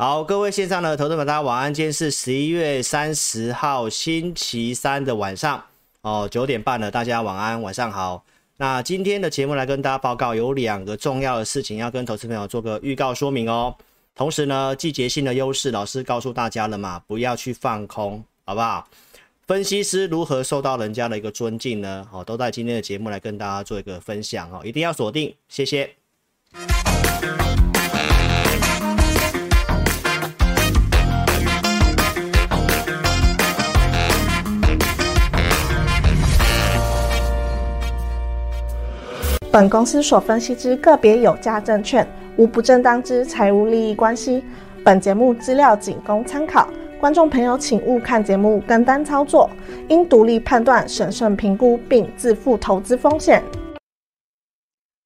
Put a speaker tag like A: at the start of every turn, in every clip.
A: 好，各位线上的投资者，大家晚安。今天是十一月三十号星期三的晚上哦，九点半了，大家晚安，晚上好。那今天的节目来跟大家报告，有两个重要的事情要跟投资朋友做个预告说明哦。同时呢，季节性的优势，老师告诉大家了嘛，不要去放空，好不好？分析师如何受到人家的一个尊敬呢？哦，都在今天的节目来跟大家做一个分享哦，一定要锁定，谢谢。
B: 本公司所分析之个别有价证券，无不正当之财务利益关系。本节目资料仅供参考，观众朋友请勿看节目跟单操作，应独立判断、审慎评估并自负投资风险。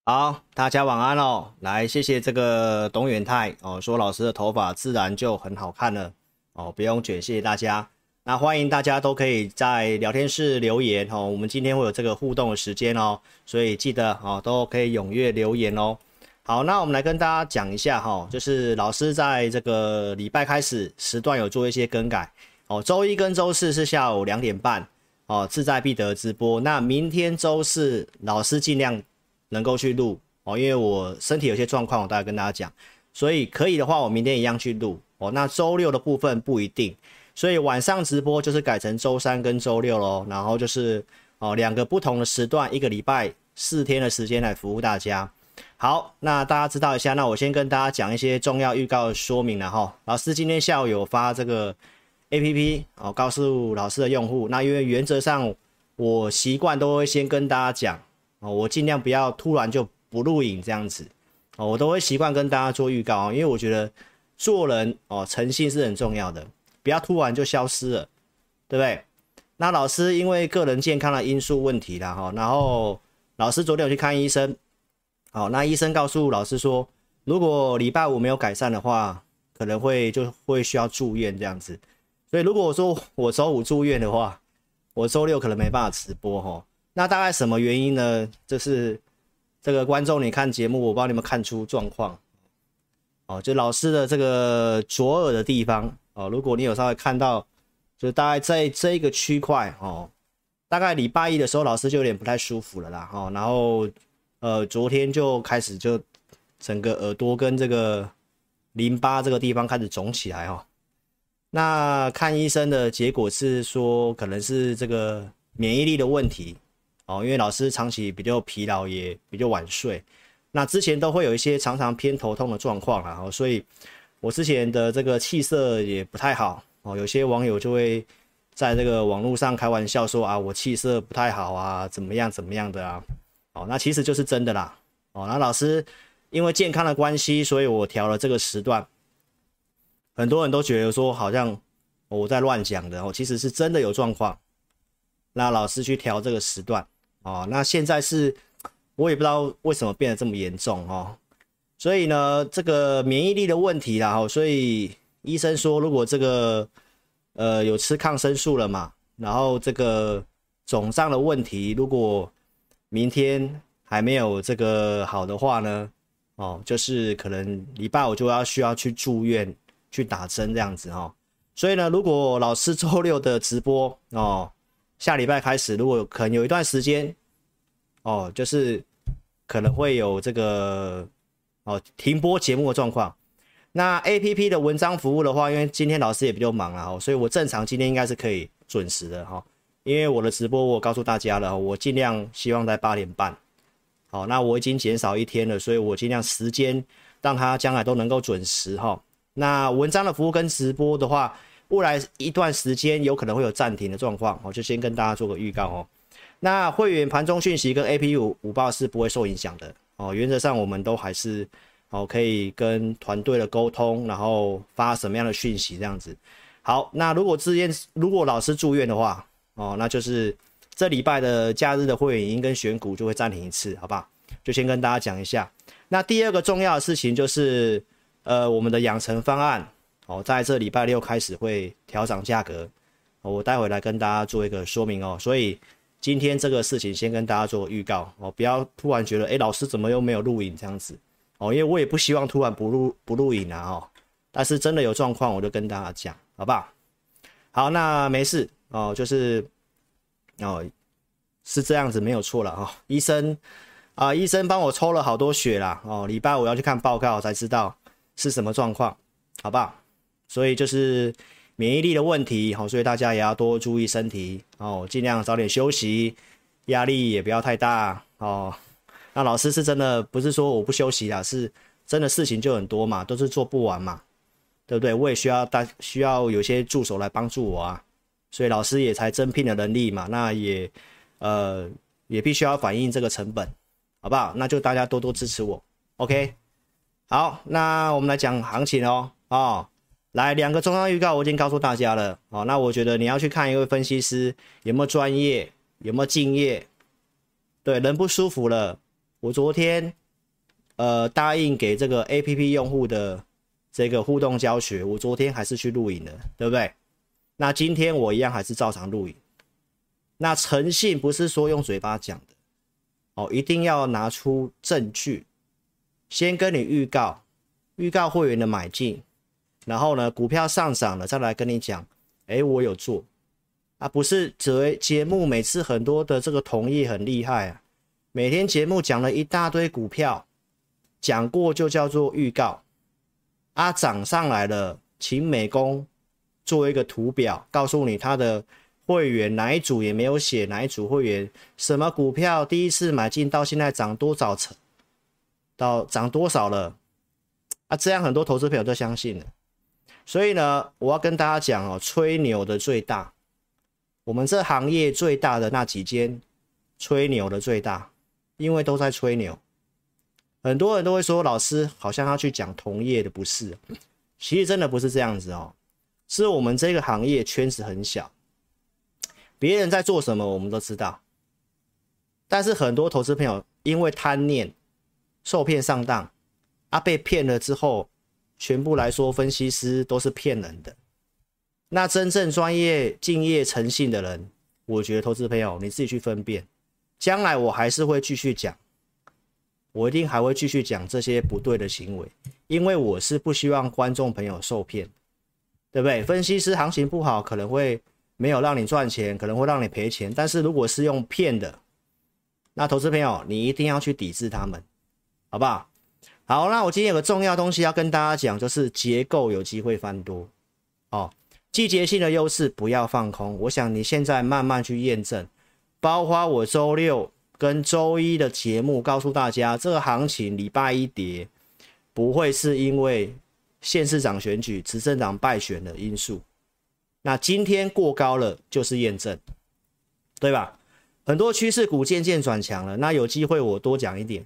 A: 好，大家晚安哦。来，谢谢这个董远泰哦，说老师的头发自然就很好看了哦，不用卷，谢谢大家。那欢迎大家都可以在聊天室留言哦，我们今天会有这个互动的时间哦，所以记得哦都可以踊跃留言哦。好，那我们来跟大家讲一下哈，就是老师在这个礼拜开始时段有做一些更改哦，周一跟周四是下午两点半哦，志在必得直播。那明天周四老师尽量能够去录哦，因为我身体有些状况，我大概跟大家讲，所以可以的话我明天一样去录哦。那周六的部分不一定。所以晚上直播就是改成周三跟周六喽，然后就是哦两个不同的时段，一个礼拜四天的时间来服务大家。好，那大家知道一下，那我先跟大家讲一些重要预告的说明了哈。老师今天下午有发这个 APP 哦，告诉老师的用户。那因为原则上我习惯都会先跟大家讲哦，我尽量不要突然就不录影这样子哦，我都会习惯跟大家做预告，因为我觉得做人哦诚信是很重要的。不要突然就消失了，对不对？那老师因为个人健康的因素问题啦哈，然后老师昨天有去看医生，好，那医生告诉老师说，如果礼拜五没有改善的话，可能会就会需要住院这样子。所以如果我说我周五住院的话，我周六可能没办法直播哈。那大概什么原因呢？就是这个观众你看节目，我帮你们看出状况，哦，就老师的这个左耳的地方。哦，如果你有稍微看到，就大概在这一个区块哦，大概礼拜一的时候，老师就有点不太舒服了啦，哈，然后呃，昨天就开始就整个耳朵跟这个淋巴这个地方开始肿起来哈，那看医生的结果是说，可能是这个免疫力的问题哦，因为老师长期比较疲劳，也比较晚睡，那之前都会有一些常常偏头痛的状况啦，哈，所以。我之前的这个气色也不太好哦，有些网友就会在这个网络上开玩笑说啊，我气色不太好啊，怎么样怎么样的啊，哦，那其实就是真的啦，哦，那老师因为健康的关系，所以我调了这个时段，很多人都觉得说好像我在乱讲的哦，其实是真的有状况，那老师去调这个时段。哦，那现在是我也不知道为什么变得这么严重哦。所以呢，这个免疫力的问题啦，所以医生说，如果这个呃有吃抗生素了嘛，然后这个肿胀的问题，如果明天还没有这个好的话呢，哦，就是可能礼拜五就要需要去住院去打针这样子哦。所以呢，如果老师周六的直播哦，下礼拜开始，如果可能有一段时间哦，就是可能会有这个。哦，停播节目的状况。那 APP 的文章服务的话，因为今天老师也比较忙了哦，所以我正常今天应该是可以准时的哈。因为我的直播我告诉大家了，我尽量希望在八点半。好，那我已经减少一天了，所以我尽量时间让他将来都能够准时哈。那文章的服务跟直播的话，未来一段时间有可能会有暂停的状况，我就先跟大家做个预告哦。那会员盘中讯息跟 APP 午午报是不会受影响的。哦，原则上我们都还是哦可以跟团队的沟通，然后发什么样的讯息这样子。好，那如果之前如果老师住院的话，哦，那就是这礼拜的假日的会员营跟选股就会暂停一次，好吧？就先跟大家讲一下。那第二个重要的事情就是，呃，我们的养成方案哦，在这礼拜六开始会调涨价格，我待会来跟大家做一个说明哦，所以。今天这个事情先跟大家做预告哦，不要突然觉得，哎，老师怎么又没有录影这样子哦？因为我也不希望突然不录不录影啊哦。但是真的有状况，我就跟大家讲，好不好？好，那没事哦，就是哦，是这样子没有错了哦。医生啊，医生帮我抽了好多血啦哦，礼拜五要去看报告才知道是什么状况，好不好？所以就是免疫力的问题，好，所以大家也要多注意身体哦，尽量早点休息，压力也不要太大哦。那老师是真的不是说我不休息啦，是真的事情就很多嘛，都是做不完嘛。对不对？我也需要大需要有些助手来帮助我啊，所以老师也才增聘的能力嘛。那也呃也必须要反映这个成本，好不好？那就大家多多支持我，OK？好，那我们来讲行情哦。哦，来两个重要预告，我已经告诉大家了。哦，那我觉得你要去看一位分析师有没有专业，有没有敬业。对，人不舒服了。我昨天呃答应给这个 APP 用户的。这个互动教学，我昨天还是去录影的，对不对？那今天我一样还是照常录影。那诚信不是说用嘴巴讲的哦，一定要拿出证据，先跟你预告，预告会员的买进，然后呢，股票上涨了再来跟你讲，哎，我有做啊，不是节节目每次很多的这个同业很厉害啊，每天节目讲了一大堆股票，讲过就叫做预告。啊，涨上来了，请美工做一个图表，告诉你他的会员哪一组也没有写，哪一组会员什么股票第一次买进到现在涨多少成，到涨多少了啊？这样很多投资朋友都相信了。所以呢，我要跟大家讲哦，吹牛的最大，我们这行业最大的那几间吹牛的最大，因为都在吹牛。很多人都会说，老师好像要去讲同业的，不是？其实真的不是这样子哦，是我们这个行业圈子很小，别人在做什么我们都知道，但是很多投资朋友因为贪念受骗上当啊，被骗了之后，全部来说分析师都是骗人的。那真正专业、敬业、诚信的人，我觉得投资朋友你自己去分辨。将来我还是会继续讲。我一定还会继续讲这些不对的行为，因为我是不希望观众朋友受骗，对不对？分析师行情不好，可能会没有让你赚钱，可能会让你赔钱。但是如果是用骗的，那投资朋友你一定要去抵制他们，好不好？好，那我今天有个重要东西要跟大家讲，就是结构有机会翻多，哦，季节性的优势不要放空。我想你现在慢慢去验证，包括我周六。跟周一的节目告诉大家，这个行情礼拜一跌，不会是因为县市长选举执政党败选的因素。那今天过高了就是验证，对吧？很多趋势股渐渐转强了，那有机会我多讲一点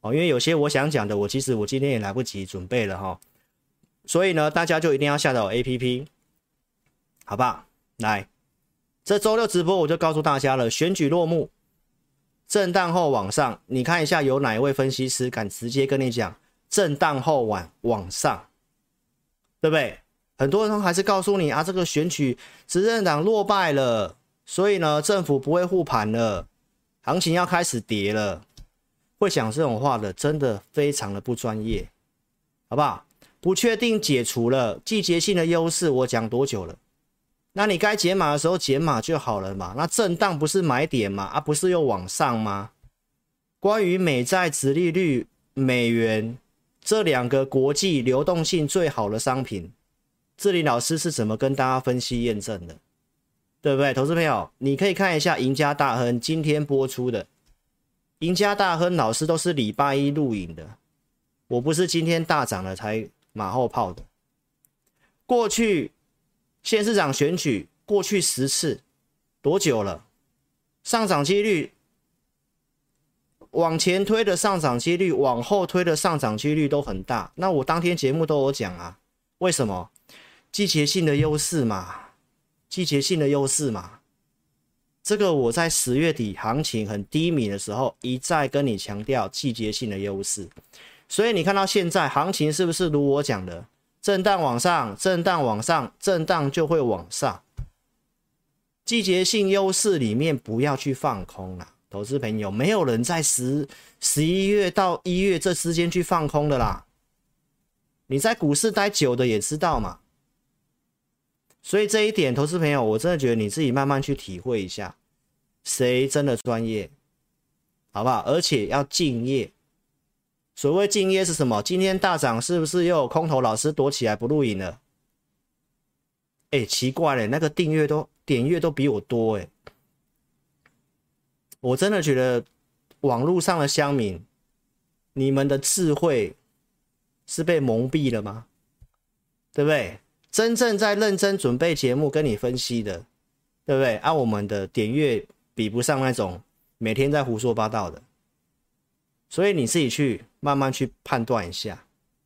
A: 哦，因为有些我想讲的，我其实我今天也来不及准备了哈。所以呢，大家就一定要下载 APP，好吧？来，这周六直播我就告诉大家了，选举落幕。震荡后往上，你看一下有哪一位分析师敢直接跟你讲震荡后往往上，对不对？很多人还是告诉你啊，这个选举执政党落败了，所以呢，政府不会护盘了，行情要开始跌了。会讲这种话的，真的非常的不专业，好不好？不确定解除了季节性的优势，我讲多久了？那你该解码的时候解码就好了嘛。那震荡不是买点吗？啊，不是又往上吗？关于美债殖利率、美元这两个国际流动性最好的商品，这里老师是怎么跟大家分析验证的？对不对？投资朋友，你可以看一下赢家大亨今天播出的赢家大亨老师都是礼拜一录影的，我不是今天大涨了才马后炮的，过去。县市长选举过去十次多久了？上涨几率往前推的上涨几率，往后推的上涨几率都很大。那我当天节目都有讲啊，为什么？季节性的优势嘛，季节性的优势嘛。这个我在十月底行情很低迷的时候一再跟你强调季节性的优势，所以你看到现在行情是不是如我讲的？震荡往上，震荡往上，震荡就会往上。季节性优势里面不要去放空啦，投资朋友，没有人在十十一月到一月这之间去放空的啦。你在股市待久的也知道嘛。所以这一点，投资朋友，我真的觉得你自己慢慢去体会一下，谁真的专业，好不好？而且要敬业。所谓敬业是什么？今天大涨，是不是又有空头老师躲起来不录影了？哎，奇怪了，那个订阅都点阅都比我多哎。我真的觉得网络上的乡民，你们的智慧是被蒙蔽了吗？对不对？真正在认真准备节目跟你分析的，对不对？啊、我们的点阅比不上那种每天在胡说八道的，所以你自己去慢慢去判断一下。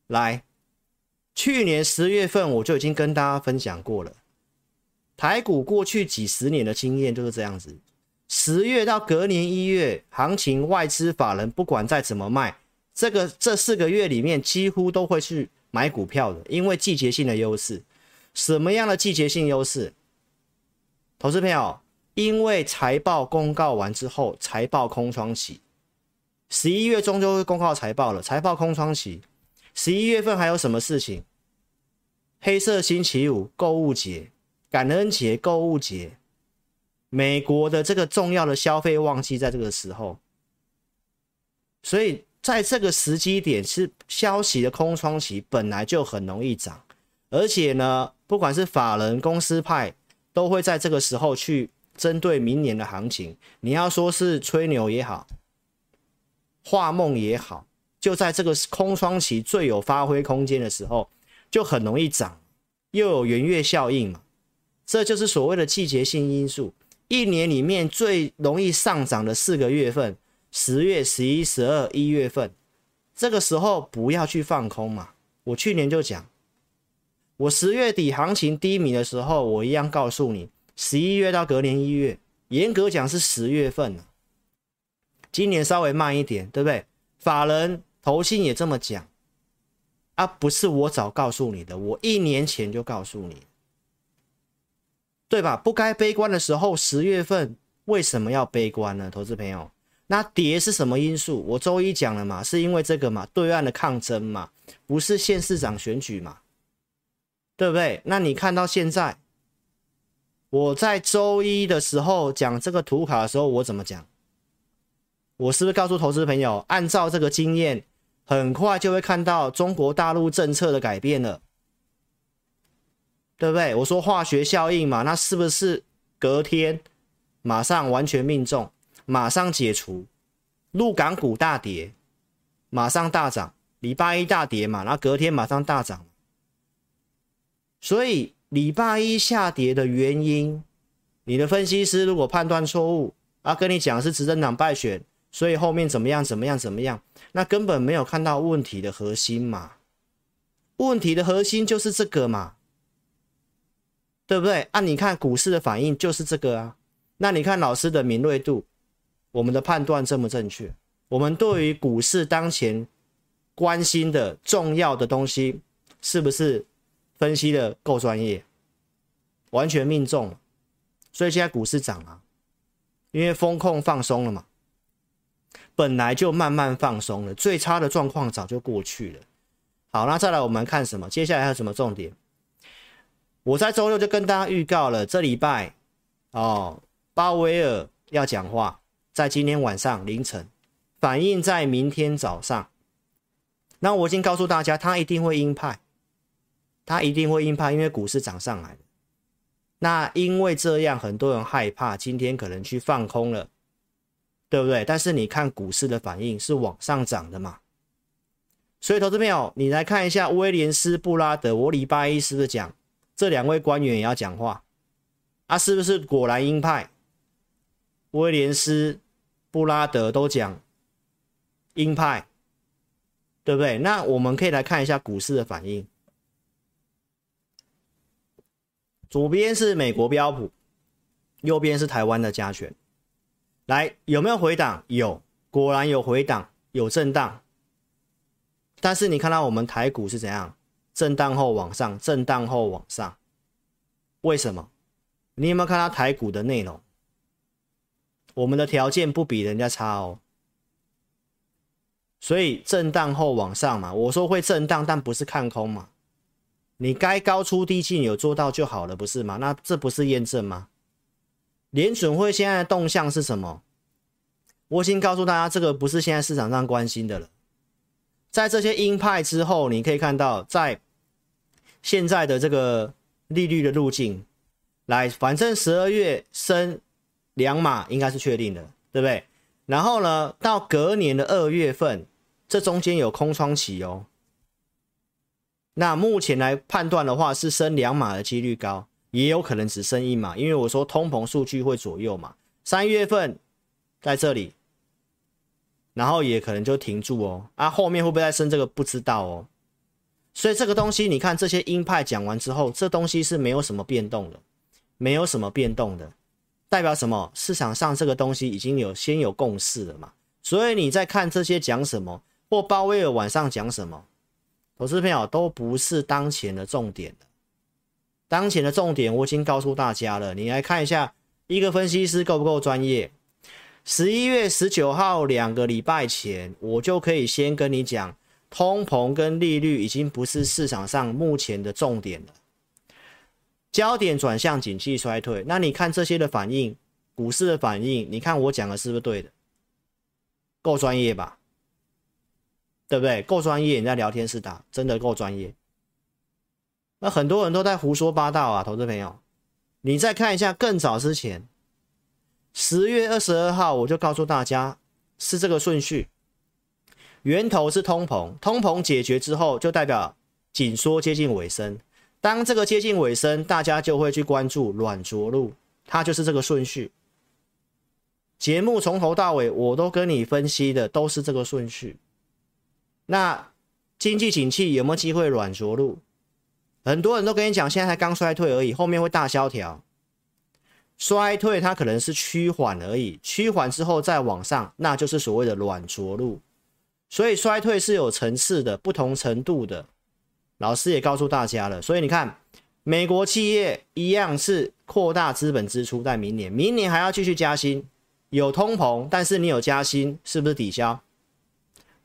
A: 来，去年十月份我就已经跟大家分享过了，台股过去几十年的经验就是这样子，十月到隔年一月，行情外资法人不管再怎么卖，这个这四个月里面几乎都会去买股票的，因为季节性的优势。什么样的季节性优势？投资朋友，因为财报公告完之后，财报空窗期，十一月中就会公告财报了。财报空窗期，十一月份还有什么事情？黑色星期五、购物节、感恩节、购物节，美国的这个重要的消费旺季在这个时候，所以在这个时机点是消息的空窗期，本来就很容易涨，而且呢。不管是法人、公司派，都会在这个时候去针对明年的行情。你要说是吹牛也好，画梦也好，就在这个空窗期最有发挥空间的时候，就很容易涨，又有圆月效应嘛。这就是所谓的季节性因素。一年里面最容易上涨的四个月份，十月、十一、十二、一月份，这个时候不要去放空嘛。我去年就讲。我十月底行情低迷的时候，我一样告诉你，十一月到隔年一月，严格讲是十月份。今年稍微慢一点，对不对？法人投信也这么讲，啊，不是我早告诉你的，我一年前就告诉你，对吧？不该悲观的时候，十月份为什么要悲观呢？投资朋友，那跌是什么因素？我周一讲了嘛，是因为这个嘛，对岸的抗争嘛，不是县市长选举嘛。对不对？那你看到现在，我在周一的时候讲这个图卡的时候，我怎么讲？我是不是告诉投资朋友，按照这个经验，很快就会看到中国大陆政策的改变了，对不对？我说化学效应嘛，那是不是隔天马上完全命中，马上解除？陆港股大跌，马上大涨，礼拜一大跌嘛，然后隔天马上大涨。所以礼拜一下跌的原因，你的分析师如果判断错误，啊，跟你讲是执政党败选，所以后面怎么样怎么样怎么样，那根本没有看到问题的核心嘛。问题的核心就是这个嘛，对不对？啊，你看股市的反应就是这个啊。那你看老师的敏锐度，我们的判断正不正确？我们对于股市当前关心的重要的东西，是不是？分析的够专业，完全命中，所以现在股市涨啊，因为风控放松了嘛，本来就慢慢放松了，最差的状况早就过去了。好，那再来我们看什么？接下来还有什么重点？我在周六就跟大家预告了，这礼拜哦，鲍威尔要讲话，在今天晚上凌晨，反映在明天早上。那我已经告诉大家，他一定会鹰派。他一定会鹰派，因为股市涨上来了。那因为这样，很多人害怕，今天可能去放空了，对不对？但是你看股市的反应是往上涨的嘛。所以，投资朋友，你来看一下威廉斯布拉德，我礼拜一是不是讲这两位官员也要讲话？啊，是不是果然鹰派？威廉斯布拉德都讲鹰派，对不对？那我们可以来看一下股市的反应。左边是美国标普，右边是台湾的加权。来，有没有回档？有，果然有回档，有震荡。但是你看到我们台股是怎样？震荡后往上，震荡后往上。为什么？你有没有看到台股的内容？我们的条件不比人家差哦。所以震荡后往上嘛，我说会震荡，但不是看空嘛。你该高出低进有做到就好了，不是吗？那这不是验证吗？联准会现在的动向是什么？我已经告诉大家，这个不是现在市场上关心的了。在这些鹰派之后，你可以看到，在现在的这个利率的路径，来，反正十二月升两码应该是确定的，对不对？然后呢，到隔年的二月份。这中间有空窗期哦，那目前来判断的话，是升两码的几率高，也有可能只升一码，因为我说通膨数据会左右嘛。三月份在这里，然后也可能就停住哦，啊，后面会不会再升这个不知道哦。所以这个东西，你看这些鹰派讲完之后，这东西是没有什么变动的，没有什么变动的，代表什么？市场上这个东西已经有先有共识了嘛。所以你在看这些讲什么？或鲍威尔晚上讲什么，投资朋友都不是当前的重点。当前的重点我已经告诉大家了，你来看一下，一个分析师够不够专业？十一月十九号两个礼拜前，我就可以先跟你讲，通膨跟利率已经不是市场上目前的重点了，焦点转向景气衰退。那你看这些的反应，股市的反应，你看我讲的是不是对的？够专业吧？对不对？够专业，你在聊天室打，真的够专业。那很多人都在胡说八道啊，投资朋友，你再看一下更早之前，十月二十二号我就告诉大家是这个顺序，源头是通膨，通膨解决之后就代表紧缩接近尾声，当这个接近尾声，大家就会去关注软着陆，它就是这个顺序。节目从头到尾我都跟你分析的都是这个顺序。那经济景气有没有机会软着陆？很多人都跟你讲，现在才刚衰退而已，后面会大萧条。衰退它可能是趋缓而已，趋缓之后再往上，那就是所谓的软着陆。所以衰退是有层次的，不同程度的。老师也告诉大家了，所以你看，美国企业一样是扩大资本支出，在明年，明年还要继续加薪，有通膨，但是你有加薪，是不是抵消？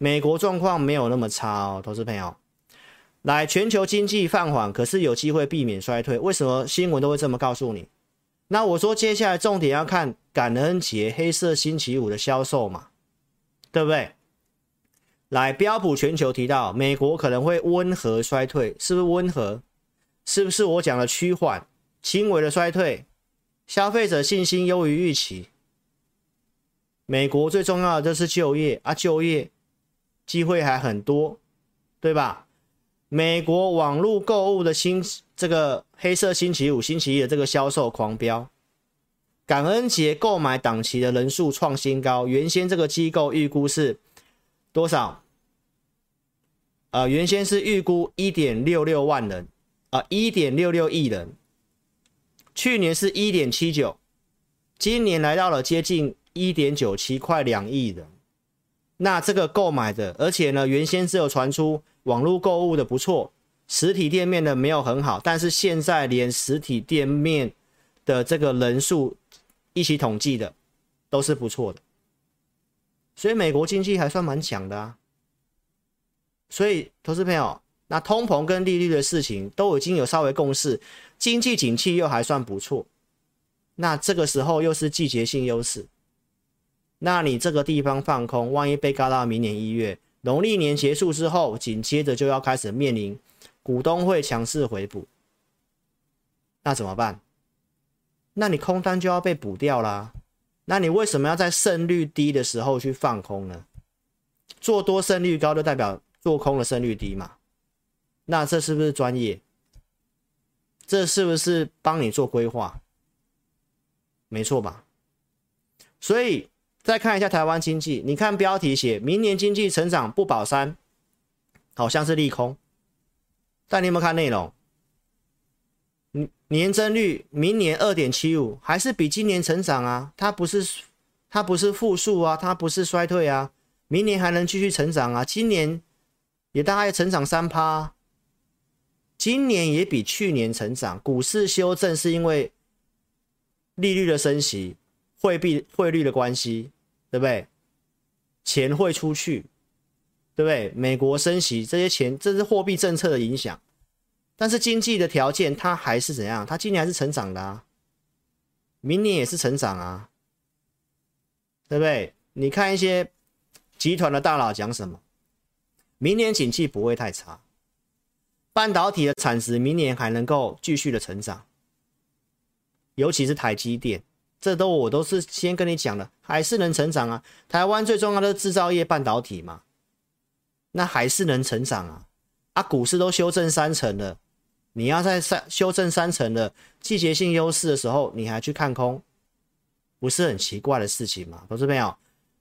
A: 美国状况没有那么差哦，投资朋友，来，全球经济放缓，可是有机会避免衰退。为什么新闻都会这么告诉你？那我说接下来重点要看感恩节黑色星期五的销售嘛，对不对？来，标普全球提到美国可能会温和衰退，是不是温和？是不是我讲的趋缓、轻微的衰退？消费者信心优于预期。美国最重要的就是就业啊，就业。机会还很多，对吧？美国网络购物的新这个黑色星期五、星期一的这个销售狂飙，感恩节购买档期的人数创新高。原先这个机构预估是多少？呃，原先是预估一点六六万人，啊、呃，一点六六亿人。去年是一点七九，今年来到了接近一点九七，快两亿人。那这个购买的，而且呢，原先只有传出网络购物的不错，实体店面的没有很好，但是现在连实体店面的这个人数一起统计的都是不错的，所以美国经济还算蛮强的啊。所以投资朋友，那通膨跟利率的事情都已经有稍微共识，经济景气又还算不错，那这个时候又是季节性优势。那你这个地方放空，万一被嘎到明年一月，农历年结束之后，紧接着就要开始面临股东会强势回补，那怎么办？那你空单就要被补掉啦。那你为什么要在胜率低的时候去放空呢？做多胜率高就代表做空的胜率低嘛？那这是不是专业？这是不是帮你做规划？没错吧？所以。再看一下台湾经济，你看标题写明年经济成长不保三，好像是利空。但你有没有看内容？年增率明年二点七五，还是比今年成长啊？它不是它不是负数啊，它不是衰退啊，明年还能继续成长啊。今年也大概成长三趴，今年也比去年成长。股市修正是因为利率的升息。汇币汇率的关系，对不对？钱会出去，对不对？美国升息这些钱，这是货币政策的影响，但是经济的条件它还是怎样？它今年还是成长的啊，明年也是成长啊，对不对？你看一些集团的大佬讲什么？明年景气不会太差，半导体的产值明年还能够继续的成长，尤其是台积电，这都我都是先跟你讲了，还是能成长啊。台湾最重要的制造业半导体嘛，那还是能成长啊。啊，股市都修正三成了，你要在三修正三成的季节性优势的时候，你还去看空，不是很奇怪的事情吗？投资朋友，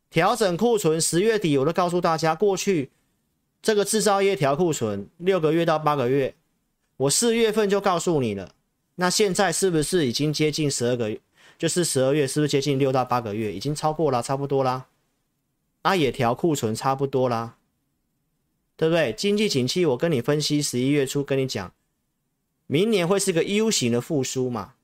A: 调整库存，十月底我都告诉大家，过去。这个制造业调库存六个月到八个月，我四月份就告诉你了。那现在是不是已经接近十二个月？就是十二月是不是接近六到八个月？已经超过了，差不多啦。啊，也调库存差不多啦，对不对？经济景气，我跟你分析，十一月初跟你讲，明年会是个 U 型的复苏嘛。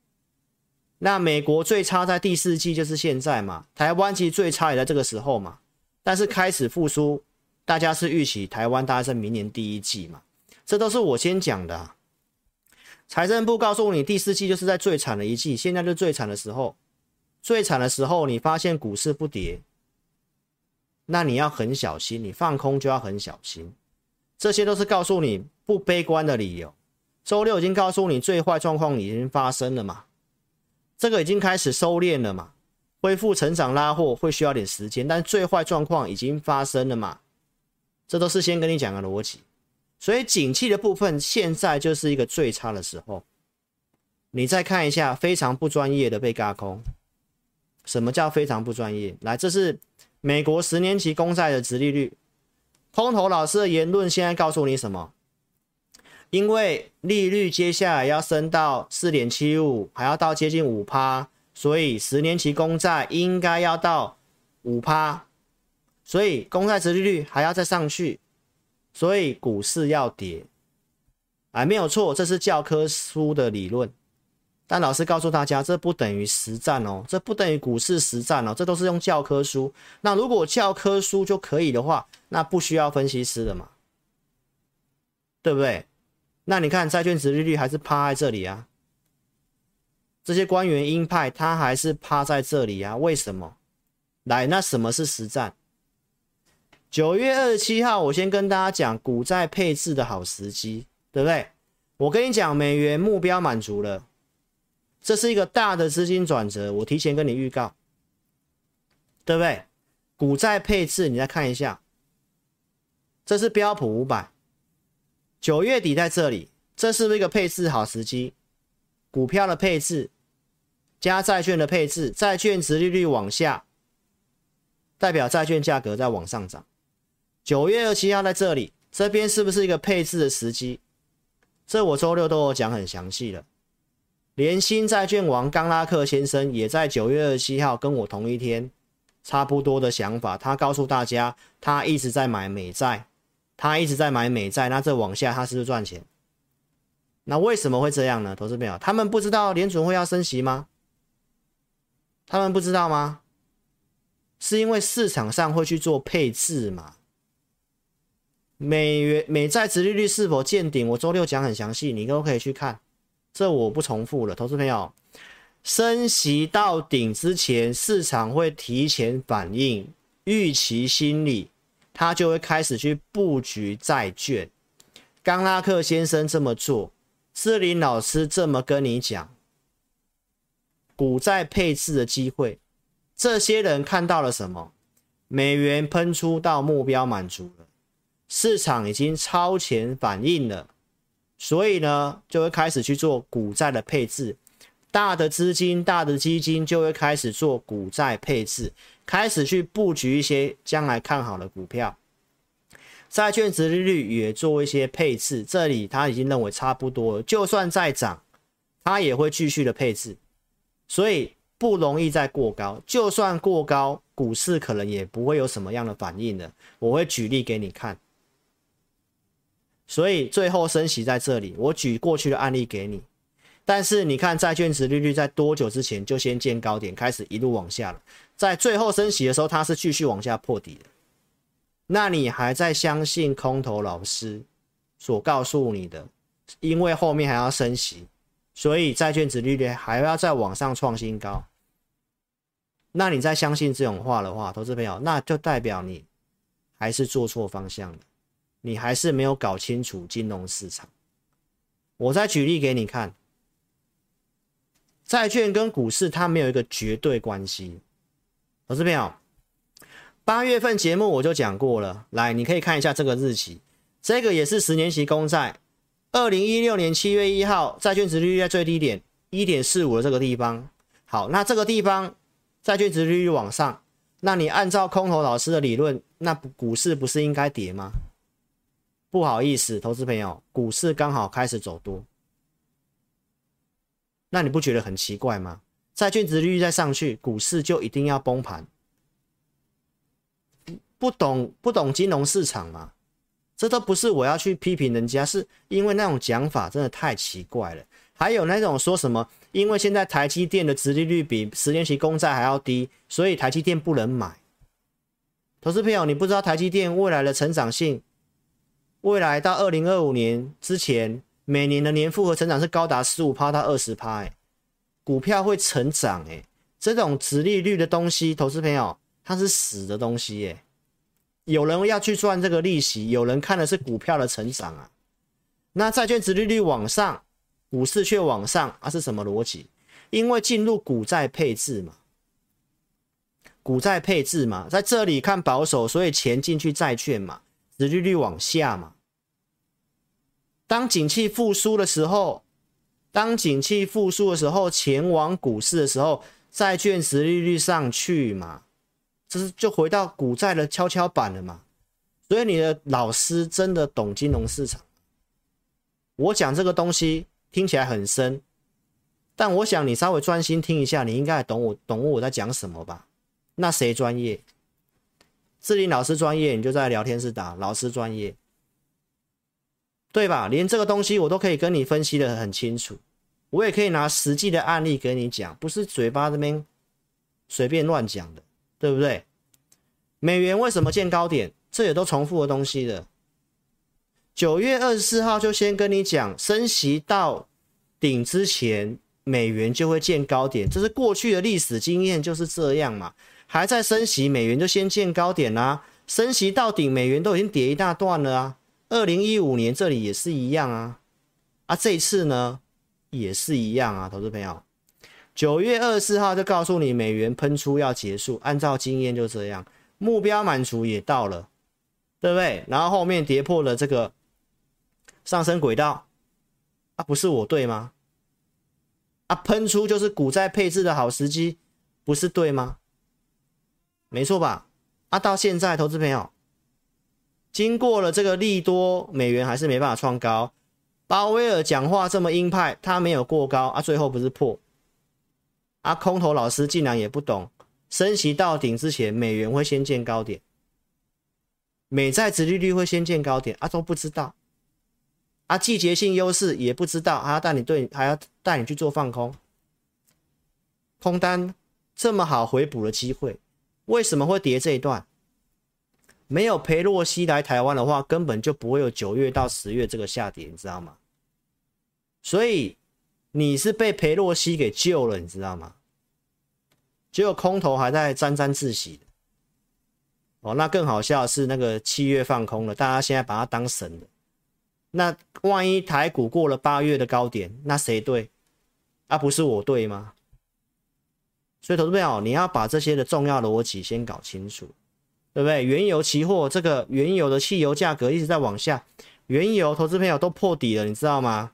A: 那美国最差在第四季，就是现在嘛。台湾其实最差也在这个时候嘛。但是开始复苏。大家是预期台湾大概是明年第一季嘛？这都是我先讲的。财政部告诉你，第四季就是在最惨的一季，现在就最惨的时候。最惨的时候，你发现股市不跌，那你要很小心，你放空就要很小心。这些都是告诉你不悲观的理由。周六已经告诉你，最坏状况已经发生了嘛？这个已经开始收敛了嘛？恢复成长拉货会需要点时间，但最坏状况已经发生了嘛？这都是先跟你讲的逻辑，所以景气的部分现在就是一个最差的时候。你再看一下非常不专业的被轧空，什么叫非常不专业？来，这是美国十年期公债的殖利率，空头老师的言论现在告诉你什么？因为利率接下来要升到四点七五，还要到接近五趴，所以十年期公债应该要到五趴。所以公债殖利率还要再上去，所以股市要跌，哎，没有错，这是教科书的理论，但老师告诉大家，这不等于实战哦，这不等于股市实战哦，这都是用教科书。那如果教科书就可以的话，那不需要分析师了嘛，对不对？那你看债券殖利率还是趴在这里啊，这些官员鹰派他还是趴在这里啊，为什么？来，那什么是实战？九月二十七号，我先跟大家讲股债配置的好时机，对不对？我跟你讲，美元目标满足了，这是一个大的资金转折，我提前跟你预告，对不对？股债配置，你再看一下，这是标普五百，九月底在这里，这是不是一个配置好时机？股票的配置加债券的配置，债券值利率往下，代表债券价格在往上涨。九月二七号在这里，这边是不是一个配置的时机？这我周六都有讲很详细了。连新债券王冈拉克先生也在九月二七号跟我同一天，差不多的想法。他告诉大家，他一直在买美债，他一直在买美债。那这往下他是不是赚钱？那为什么会这样呢？投资朋友，他们不知道联准会要升息吗？他们不知道吗？是因为市场上会去做配置嘛？美元美债殖利率是否见顶？我周六讲很详细，你都可以去看，这我不重复了。投资朋友，升息到顶之前，市场会提前反应，预期心理，他就会开始去布局债券。冈拉克先生这么做，志林老师这么跟你讲，股债配置的机会，这些人看到了什么？美元喷出到目标满足了。市场已经超前反应了，所以呢，就会开始去做股债的配置。大的资金、大的基金就会开始做股债配置，开始去布局一些将来看好的股票。债券殖利率也做一些配置，这里他已经认为差不多了，就算再涨，他也会继续的配置，所以不容易再过高。就算过高，股市可能也不会有什么样的反应的。我会举例给你看。所以最后升息在这里，我举过去的案例给你。但是你看债券值利率在多久之前就先见高点，开始一路往下了，在最后升息的时候，它是继续往下破底的。那你还在相信空头老师所告诉你的？因为后面还要升息，所以债券值利率还要再往上创新高。那你再相信这种话的话，投资朋友，那就代表你还是做错方向了，你还是没有搞清楚金融市场。我再举例给你看，债券跟股市它没有一个绝对关系。投资朋友，八月份节目我就讲过了，来，你可以看一下这个日期，这个也是十年期公债。二零一六年七月一号，债券殖利率在最低点一点四五的这个地方。好，那这个地方债券殖利率往上，那你按照空头老师的理论，那股市不是应该跌吗？不好意思，投资朋友，股市刚好开始走多，那你不觉得很奇怪吗？债券殖利率再上去，股市就一定要崩盘？不懂不懂金融市场吗？这都不是我要去批评人家，是因为那种讲法真的太奇怪了。还有那种说什么，因为现在台积电的殖利率比十年期公债还要低，所以台积电不能买。投资朋友，你不知道台积电未来的成长性，未来到二零二五年之前，每年的年复合成长是高达十五趴到二十趴，哎，股票会成长，哎，这种殖利率的东西，投资朋友，它是死的东西，哎。有人要去赚这个利息，有人看的是股票的成长啊。那债券殖利率往上，股市却往上，啊是什么逻辑？因为进入股债配置嘛，股债配置嘛，在这里看保守，所以钱进去债券嘛，殖利率往下嘛。当景气复苏的时候，当景气复苏的时候，前往股市的时候，债券殖利率上去嘛。这是就回到股债的跷跷板了嘛？所以你的老师真的懂金融市场？我讲这个东西听起来很深，但我想你稍微专心听一下，你应该懂我懂我在讲什么吧？那谁专业？志霖老师专业，你就在聊天室打老师专业，对吧？连这个东西我都可以跟你分析得很清楚，我也可以拿实际的案例跟你讲，不是嘴巴这边随便乱讲的。对不对？美元为什么见高点？这也都重复的东西的。九月二十四号就先跟你讲，升息到顶之前，美元就会见高点，这是过去的历史经验就是这样嘛。还在升息，美元就先见高点啦、升息到顶，美元都已经跌一大段了啊。二零一五年这里也是一样啊。啊，这次呢也是一样啊，投资朋友。九月二十四号就告诉你美元喷出要结束，按照经验就这样，目标满足也到了，对不对？然后后面跌破了这个上升轨道，啊，不是我对吗？啊，喷出就是股债配置的好时机，不是对吗？没错吧？啊，到现在投资朋友，经过了这个利多，美元还是没办法创高。鲍威尔讲话这么鹰派，他没有过高啊，最后不是破。啊，空头老师竟然也不懂，升息到顶之前，美元会先见高点，美债殖利率会先见高点，啊都不知道，啊季节性优势也不知道，还要带你对，还要带你去做放空，空单这么好回补的机会，为什么会跌这一段？没有裴洛西来台湾的话，根本就不会有九月到十月这个下跌，你知道吗？所以。你是被裴洛西给救了，你知道吗？结果空头还在沾沾自喜哦。那更好笑是那个七月放空了，大家现在把它当神了。那万一台股过了八月的高点，那谁对？啊，不是我对吗？所以投资朋友，你要把这些的重要逻辑先搞清楚，对不对？原油期货这个原油的汽油价格一直在往下，原油投资朋友都破底了，你知道吗？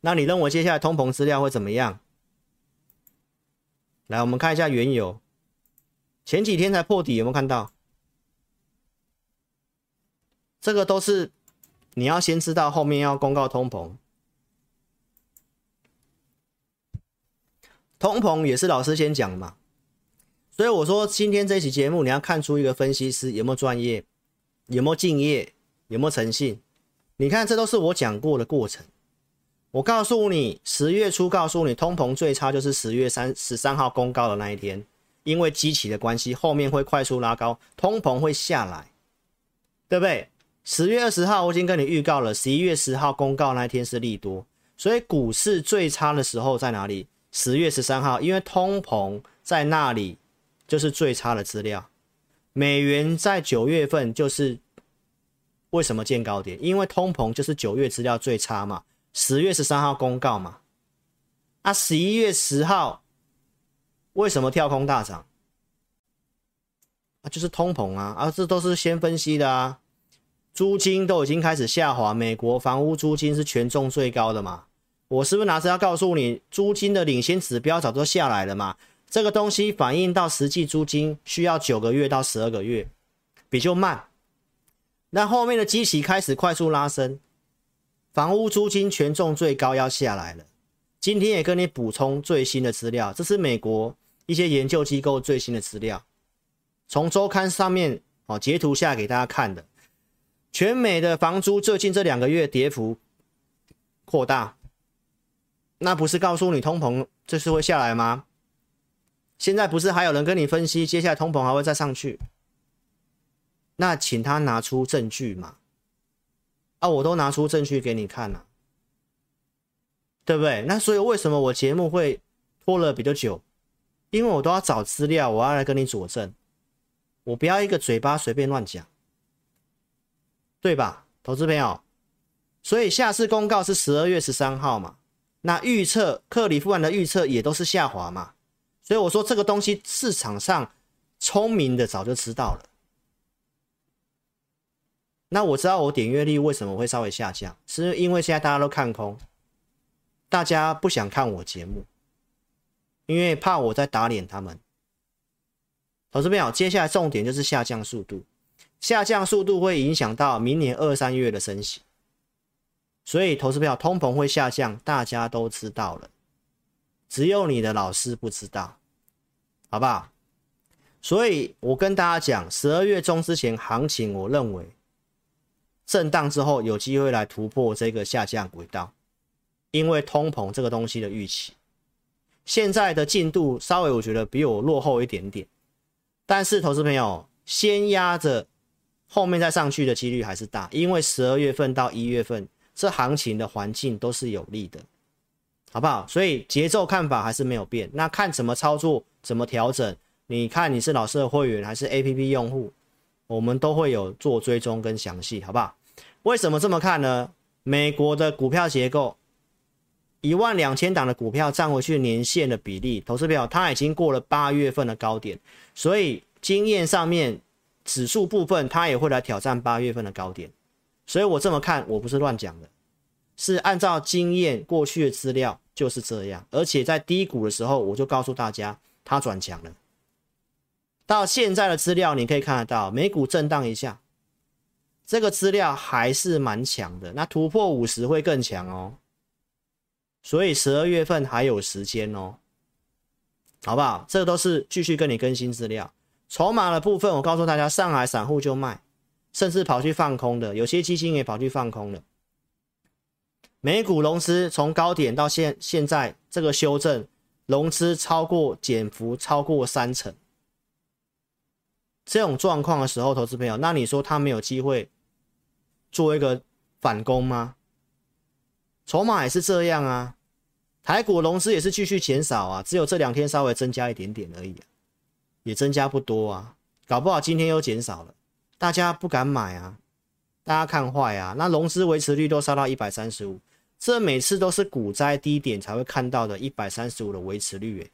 A: 那你认为接下来通膨资料会怎么样？来，我们看一下原油，前几天才破底，有没有看到？这个都是你要先知道，后面要公告通膨。通膨也是老师先讲嘛，所以我说今天这期节目你要看出一个分析师有没有专业，有没有敬业，有没有诚信。你看，这都是我讲过的过程。我告诉你，十月初告诉你，通膨最差就是十月三十三号公告的那一天，因为基期的关系，后面会快速拉高，通膨会下来，对不对？十月二十号我已经跟你预告了，十一月十号公告那一天是利多，所以股市最差的时候在哪里？十月十三号，因为通膨在那里，就是最差的资料。美元在九月份就是为什么见高点？因为通膨就是九月资料最差嘛，十月十三号公告嘛。啊，十一月十号为什么跳空大涨？啊，就是通膨啊！啊，这都是先分析的啊。租金都已经开始下滑，美国房屋租金是权重最高的嘛？我是不是拿着要告诉你，租金的领先指标早就下来了嘛？这个东西反映到实际租金需要九个月到十二个月，比较慢。那后面的基期开始快速拉升，房屋租金权重最高要下来了。今天也跟你补充最新的资料，这是美国一些研究机构最新的资料，从周刊上面哦截图下给大家看的。全美的房租最近这两个月跌幅扩大，那不是告诉你通膨这次会下来吗？现在不是还有人跟你分析，接下来通膨还会再上去？那请他拿出证据嘛？啊，我都拿出证据给你看了，对不对？那所以为什么我节目会拖了比较久？因为我都要找资料，我要来跟你佐证，我不要一个嘴巴随便乱讲。对吧，投资朋友？所以下次公告是十二月十三号嘛？那预测克里夫兰的预测也都是下滑嘛？所以我说这个东西市场上聪明的早就知道了。那我知道我点阅率为什么会稍微下降，是因为现在大家都看空，大家不想看我节目，因为怕我在打脸他们。投资朋友，接下来重点就是下降速度。下降速度会影响到明年二三月的升息，所以投资票通膨会下降，大家都知道了，只有你的老师不知道，好不好？所以我跟大家讲，十二月中之前行情，我认为震荡之后有机会来突破这个下降轨道，因为通膨这个东西的预期，现在的进度稍微我觉得比我落后一点点，但是投资朋友先压着。后面再上去的几率还是大，因为十二月份到一月份这行情的环境都是有利的，好不好？所以节奏看法还是没有变。那看怎么操作，怎么调整？你看你是老师的会员还是 APP 用户，我们都会有做追踪跟详细，好不好？为什么这么看呢？美国的股票结构，一万两千档的股票占回去年线的比例，投资票它已经过了八月份的高点，所以经验上面。指数部分，它也会来挑战八月份的高点，所以我这么看，我不是乱讲的，是按照经验过去的资料就是这样，而且在低谷的时候，我就告诉大家它转强了。到现在的资料你可以看得到，美股震荡一下，这个资料还是蛮强的，那突破五十会更强哦，所以十二月份还有时间哦，好不好？这都是继续跟你更新资料。筹码的部分，我告诉大家，上海散户就卖，甚至跑去放空的，有些基金也跑去放空了。美股融资从高点到现现在这个修正，融资超过减幅超过三成，这种状况的时候，投资朋友，那你说他没有机会做一个反攻吗？筹码也是这样啊，台股融资也是继续减少啊，只有这两天稍微增加一点点而已。也增加不多啊，搞不好今天又减少了，大家不敢买啊，大家看坏啊，那融资维持率都烧到一百三十五，这每次都是股灾低点才会看到的一百三十五的维持率，哎，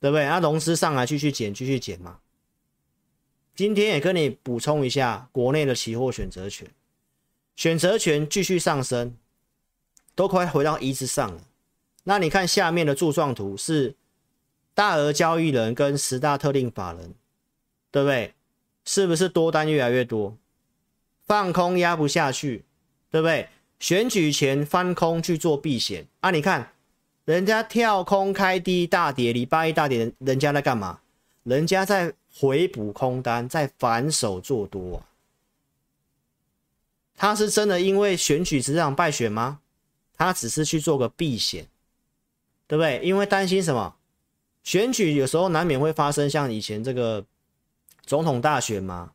A: 对不对？那融资上来继续减，继续减嘛。今天也跟你补充一下国内的期货选择权，选择权继续上升，都快回到一之上了。那你看下面的柱状图是。大额交易人跟十大特定法人，对不对？是不是多单越来越多？放空压不下去，对不对？选举前翻空去做避险啊！你看人家跳空开低大跌，礼拜一大跌，人家在干嘛？人家在回补空单，在反手做多！他是真的因为选举只想败选吗？他只是去做个避险，对不对？因为担心什么？选举有时候难免会发生像以前这个总统大选吗，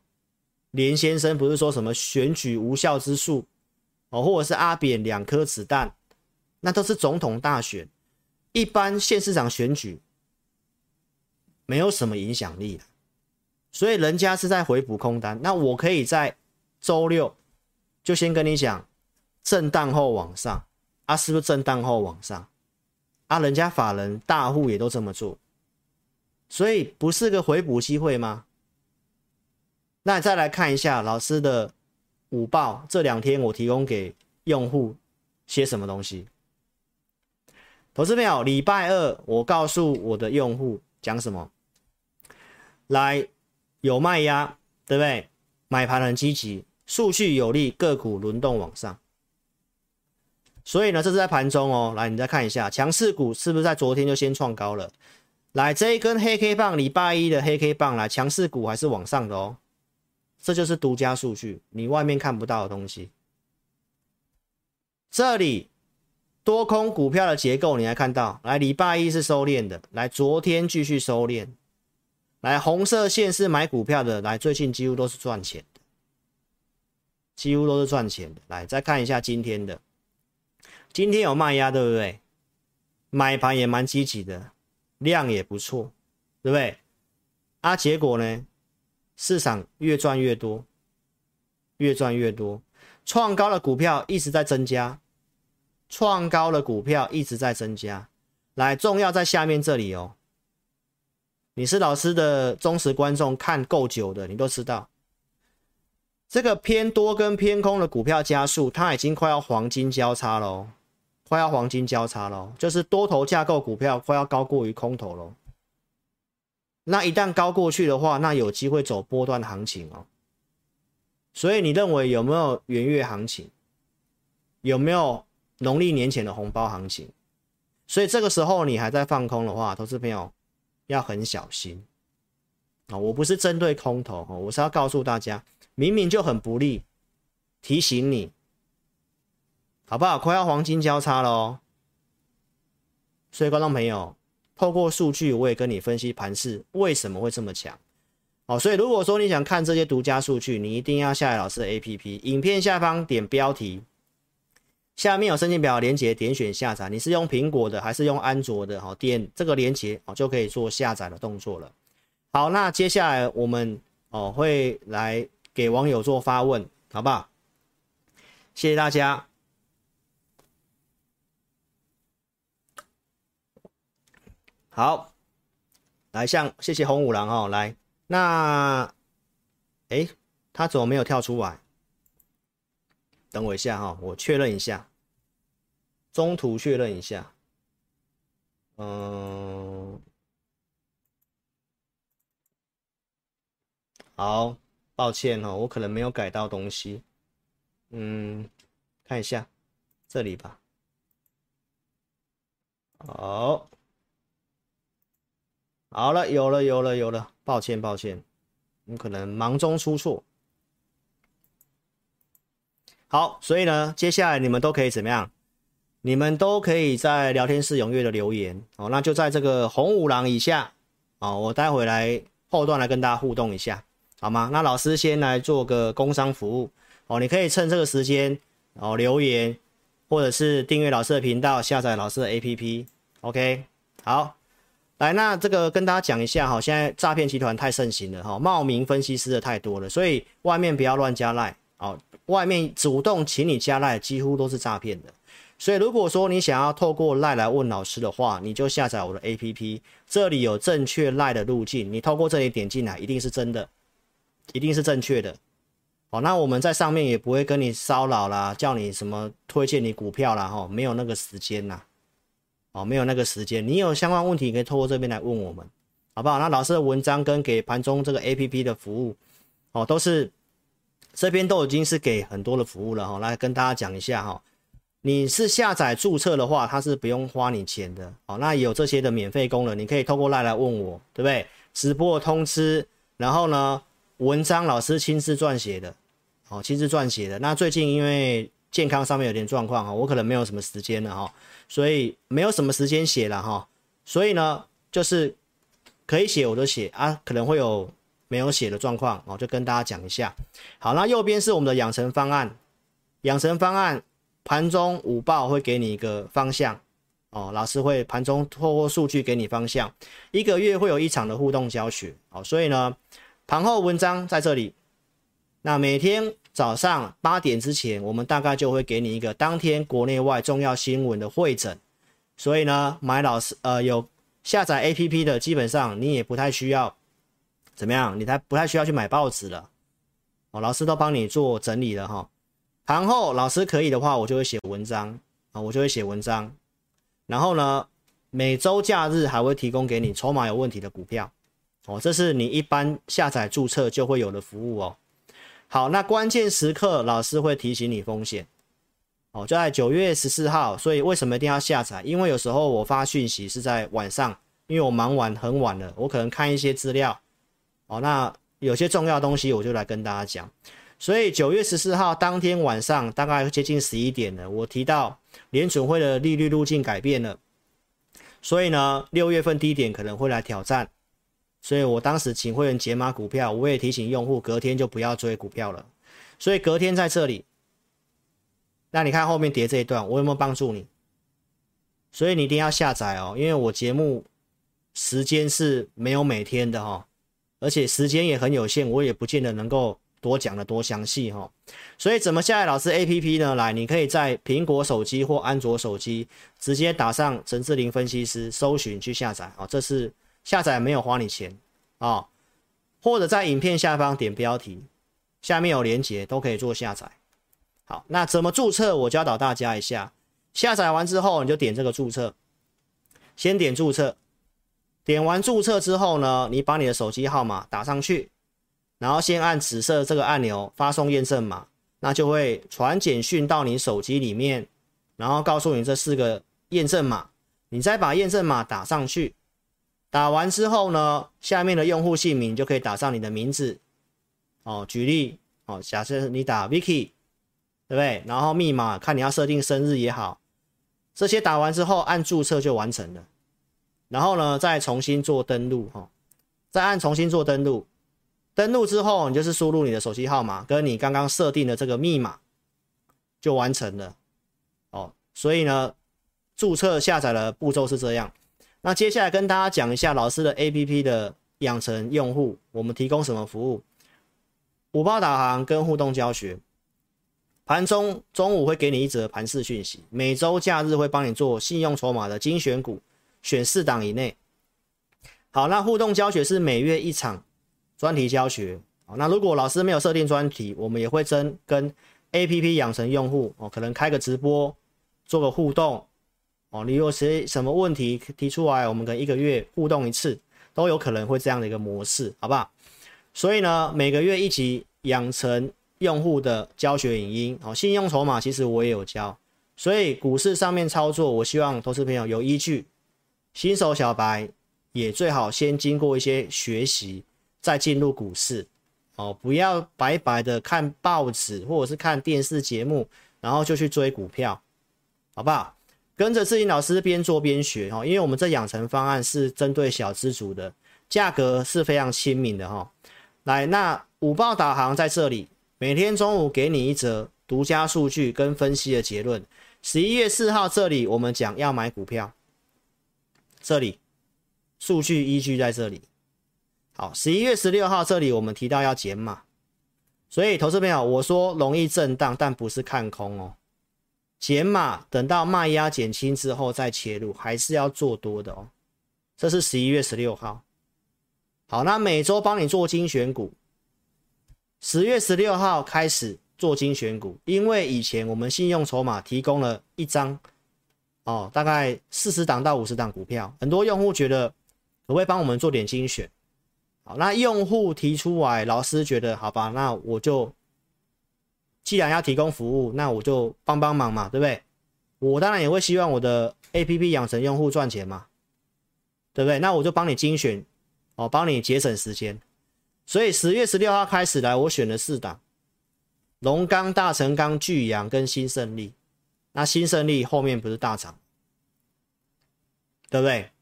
A: 连先生不是说什么选举无效之术哦，或者是阿扁两颗子弹，那都是总统大选，一般县市长选举没有什么影响力，所以人家是在回补空单，那我可以在周六就先跟你讲，震荡后往上啊，是不是震荡后往上？啊，人家法人大户也都这么做，所以不是个回补机会吗？那你再来看一下老师的午报，这两天我提供给用户些什么东西？投资朋友，礼拜二我告诉我的用户讲什么？来，有卖压，对不对？买盘很积极，数据有利，个股轮动往上。所以呢，这是在盘中哦。来，你再看一下强势股是不是在昨天就先创高了？来，这一根黑 K 棒，礼拜一的黑 K 棒，来，强势股还是往上的哦。这就是独家数据，你外面看不到的东西。这里多空股票的结构，你来看到？来，礼拜一是收敛的，来，昨天继续收敛。来，红色线是买股票的，来，最近几乎都是赚钱的，几乎都是赚钱的。来，再看一下今天的。今天有卖压，对不对？买盘也蛮积极的，量也不错，对不对？啊，结果呢？市场越赚越多，越赚越多，创高的股票一直在增加，创高的股票一直在增加。来，重要在下面这里哦。你是老师的忠实观众，看够久的，你都知道，这个偏多跟偏空的股票加速，它已经快要黄金交叉喽。快要黄金交叉喽，就是多头架构股票快要高过于空头喽。那一旦高过去的话，那有机会走波段行情哦。所以你认为有没有元月行情？有没有农历年前的红包行情？所以这个时候你还在放空的话，投资朋友要很小心啊！我不是针对空头，我是要告诉大家，明明就很不利，提醒你。好不好？快要黄金交叉了哦，所以观众朋友，透过数据我也跟你分析盘势为什么会这么强。好，所以如果说你想看这些独家数据，你一定要下载老师的 APP，影片下方点标题，下面有申请表连结，点选下载。你是用苹果的还是用安卓的？好，点这个连结哦，就可以做下载的动作了。好，那接下来我们哦会来给网友做发问，好不好？谢谢大家。好，来像谢谢红五郎哦，来。那，哎，他怎么没有跳出来？等我一下哈，我确认一下，中途确认一下，嗯，好，抱歉哦，我可能没有改到东西，嗯，看一下这里吧，好。好了，有了，有了，有了。抱歉，抱歉，我可能忙中出错。好，所以呢，接下来你们都可以怎么样？你们都可以在聊天室踊跃的留言哦。那就在这个红五郎以下哦，我待会来后段来跟大家互动一下，好吗？那老师先来做个工商服务哦，你可以趁这个时间哦留言，或者是订阅老师的频道，下载老师的 APP。OK，好。来，那这个跟大家讲一下哈，现在诈骗集团太盛行了哈，冒名分析师的太多了，所以外面不要乱加赖哦。外面主动请你加赖，几乎都是诈骗的。所以如果说你想要透过赖来问老师的话，你就下载我的 APP，这里有正确赖的路径，你透过这里点进来，一定是真的，一定是正确的。哦，那我们在上面也不会跟你骚扰啦，叫你什么推荐你股票啦，哈，没有那个时间呐。哦，没有那个时间，你有相关问题可以透过这边来问我们，好不好？那老师的文章跟给盘中这个 APP 的服务，哦，都是这边都已经是给很多的服务了哈、哦。来跟大家讲一下哈、你是下载注册的话，它是不用花你钱的。哦，那有这些的免费功能，你可以透过来来问我，对不对？直播通知，然后呢，文章老师亲自撰写的，哦，亲自撰写的。那最近因为健康上面有点状况哈，我可能没有什么时间了哈，所以没有什么时间写了哈，所以呢，就是可以写我就写啊，可能会有没有写的状况哦，就跟大家讲一下。好，那右边是我们的养成方案，养成方案盘中午报会给你一个方向哦，老师会盘中透过数据给你方向，一个月会有一场的互动教学哦，所以呢，盘后文章在这里，那每天。早上八点之前，我们大概就会给你一个当天国内外重要新闻的会诊。所以呢，买老师呃有下载 APP 的，基本上你也不太需要怎么样，你才不太需要去买报纸了。哦，老师都帮你做整理了哈。盘后老师可以的话，我就会写文章啊，我就会写文章。然后呢，每周假日还会提供给你筹码有问题的股票哦，这是你一般下载注册就会有的服务哦。好，那关键时刻老师会提醒你风险，哦，就在九月十四号，所以为什么一定要下载？因为有时候我发讯息是在晚上，因为我忙完很晚了，我可能看一些资料，哦，那有些重要东西我就来跟大家讲。所以九月十四号当天晚上大概接近十一点了，我提到联准会的利率路径改变了，所以呢，六月份低点可能会来挑战。所以我当时请会员解码股票，我也提醒用户隔天就不要追股票了。所以隔天在这里，那你看后面叠这一段，我有没有帮助你？所以你一定要下载哦，因为我节目时间是没有每天的哈，而且时间也很有限，我也不见得能够多讲的多详细哈。所以怎么下载老师 APP 呢？来，你可以在苹果手机或安卓手机直接打上陈志霖分析师，搜寻去下载啊，这是。下载没有花你钱啊、或者在影片下方点标题，下面有连接都可以做下载。好，那怎么注册？我教导大家一下。下载完之后，你就点这个注册，先点注册。点完注册之后呢，你把你的手机号码打上去，然后先按紫色这个按钮发送验证码，那就会传简讯到你手机里面，然后告诉你这四个验证码，你再把验证码打上去。打完之后呢，下面的用户姓名就可以打上你的名字哦。举例哦，假设你打 Vicky，对不对？然后密码看你要设定生日也好，这些打完之后按注册就完成了。然后呢，再重新做登录哈，再按重新做登录。登录之后，你就是输入你的手机号码跟你刚刚设定的这个密码就完成了哦。所以呢，注册下载的步骤是这样。那接下来跟大家讲一下老师的 APP 的养成用户，我们提供什么服务？五报导航跟互动教学，盘中中午会给你一则盘势讯息，每周假日会帮你做信用筹码的精选股，选四档以内。好，那互动教学是每月一场专题教学。好，那如果老师没有设定专题，我们也会真跟 APP 养成用户哦，可能开个直播，做个互动。哦，你有谁什么问题提出来，我们跟一个月互动一次，都有可能会这样的一个模式，好不好？所以呢，每个月一集养成用户的教学影音，哦，信用筹码其实我也有教，所以股市上面操作，我希望投资朋友有依据，新手小白也最好先经过一些学习，再进入股市，哦，不要白白的看报纸或者是看电视节目，然后就去追股票，好不好？跟着志霖老师边做边学哈，因为我们这养成方案是针对小资族的，价格是非常亲民的哈。来，那五报导航在这里，每天中午给你一则独家数据跟分析的结论。十一月四号这里我们讲要买股票，这里数据依据在这里。好，十一月十六号这里我们提到要减码，所以投资朋友我说容易震荡，但不是看空哦。减码，等到卖压减轻之后再切入，还是要做多的哦。这是十一月十六号。好，那每周帮你做精选股，十月十六号开始做精选股，因为以前我们信用筹码提供了一张哦，大概四十档到五十档股票，很多用户觉得可不可以帮我们做点精选？好，那用户提出来，老师觉得好吧，那我就。既然要提供服务，那我就帮帮忙嘛，对不对？我当然也会希望我的 APP 养成用户赚钱嘛，对不对？那我就帮你精选，哦，帮你节省时间。所以十月十六号开始来，我选了四档：龙钢、大成钢、巨阳跟新胜利。那新胜利后面不是大涨，对不对？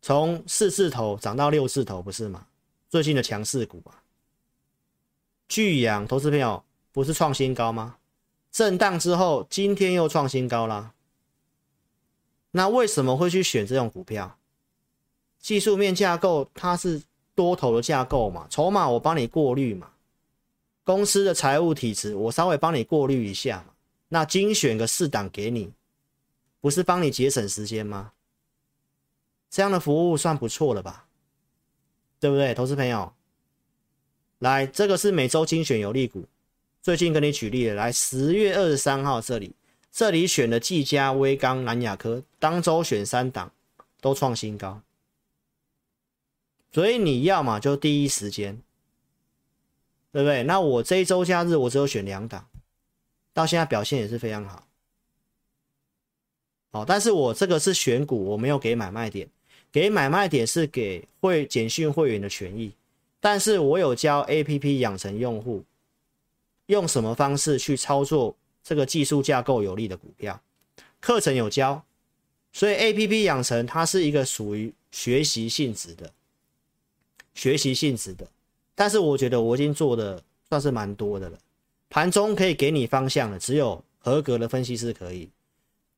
A: 从四字头涨到六字头，不是吗？最近的强势股啊，巨阳投资朋友不是创新高吗？震荡之后，今天又创新高啦。那为什么会去选这种股票？技术面架构它是多头的架构嘛，筹码我帮你过滤嘛，公司的财务体质我稍微帮你过滤一下嘛。那精选个四档给你，不是帮你节省时间吗？这样的服务算不错了吧？对不对，投资朋友？来，这个是每周精选有利股，最近跟你举例了，来十月二十三号这里，这里选的技嘉、威刚、南亚科，当周选三档都创新高，所以你要嘛就第一时间，对不对？那我这一周假日我只有选两档。到现在表现也是非常好，好，但是我这个是选股，我没有给买卖点，给买卖点是给会简讯会员的权益，但是我有教 APP 养成用户用什么方式去操作这个技术架构有利的股票，课程有教，所以 APP 养成它是一个属于学习性质的，学习性质的，但是我觉得我已经做的算是蛮多的了。盘中可以给你方向的，只有合格的分析师可以，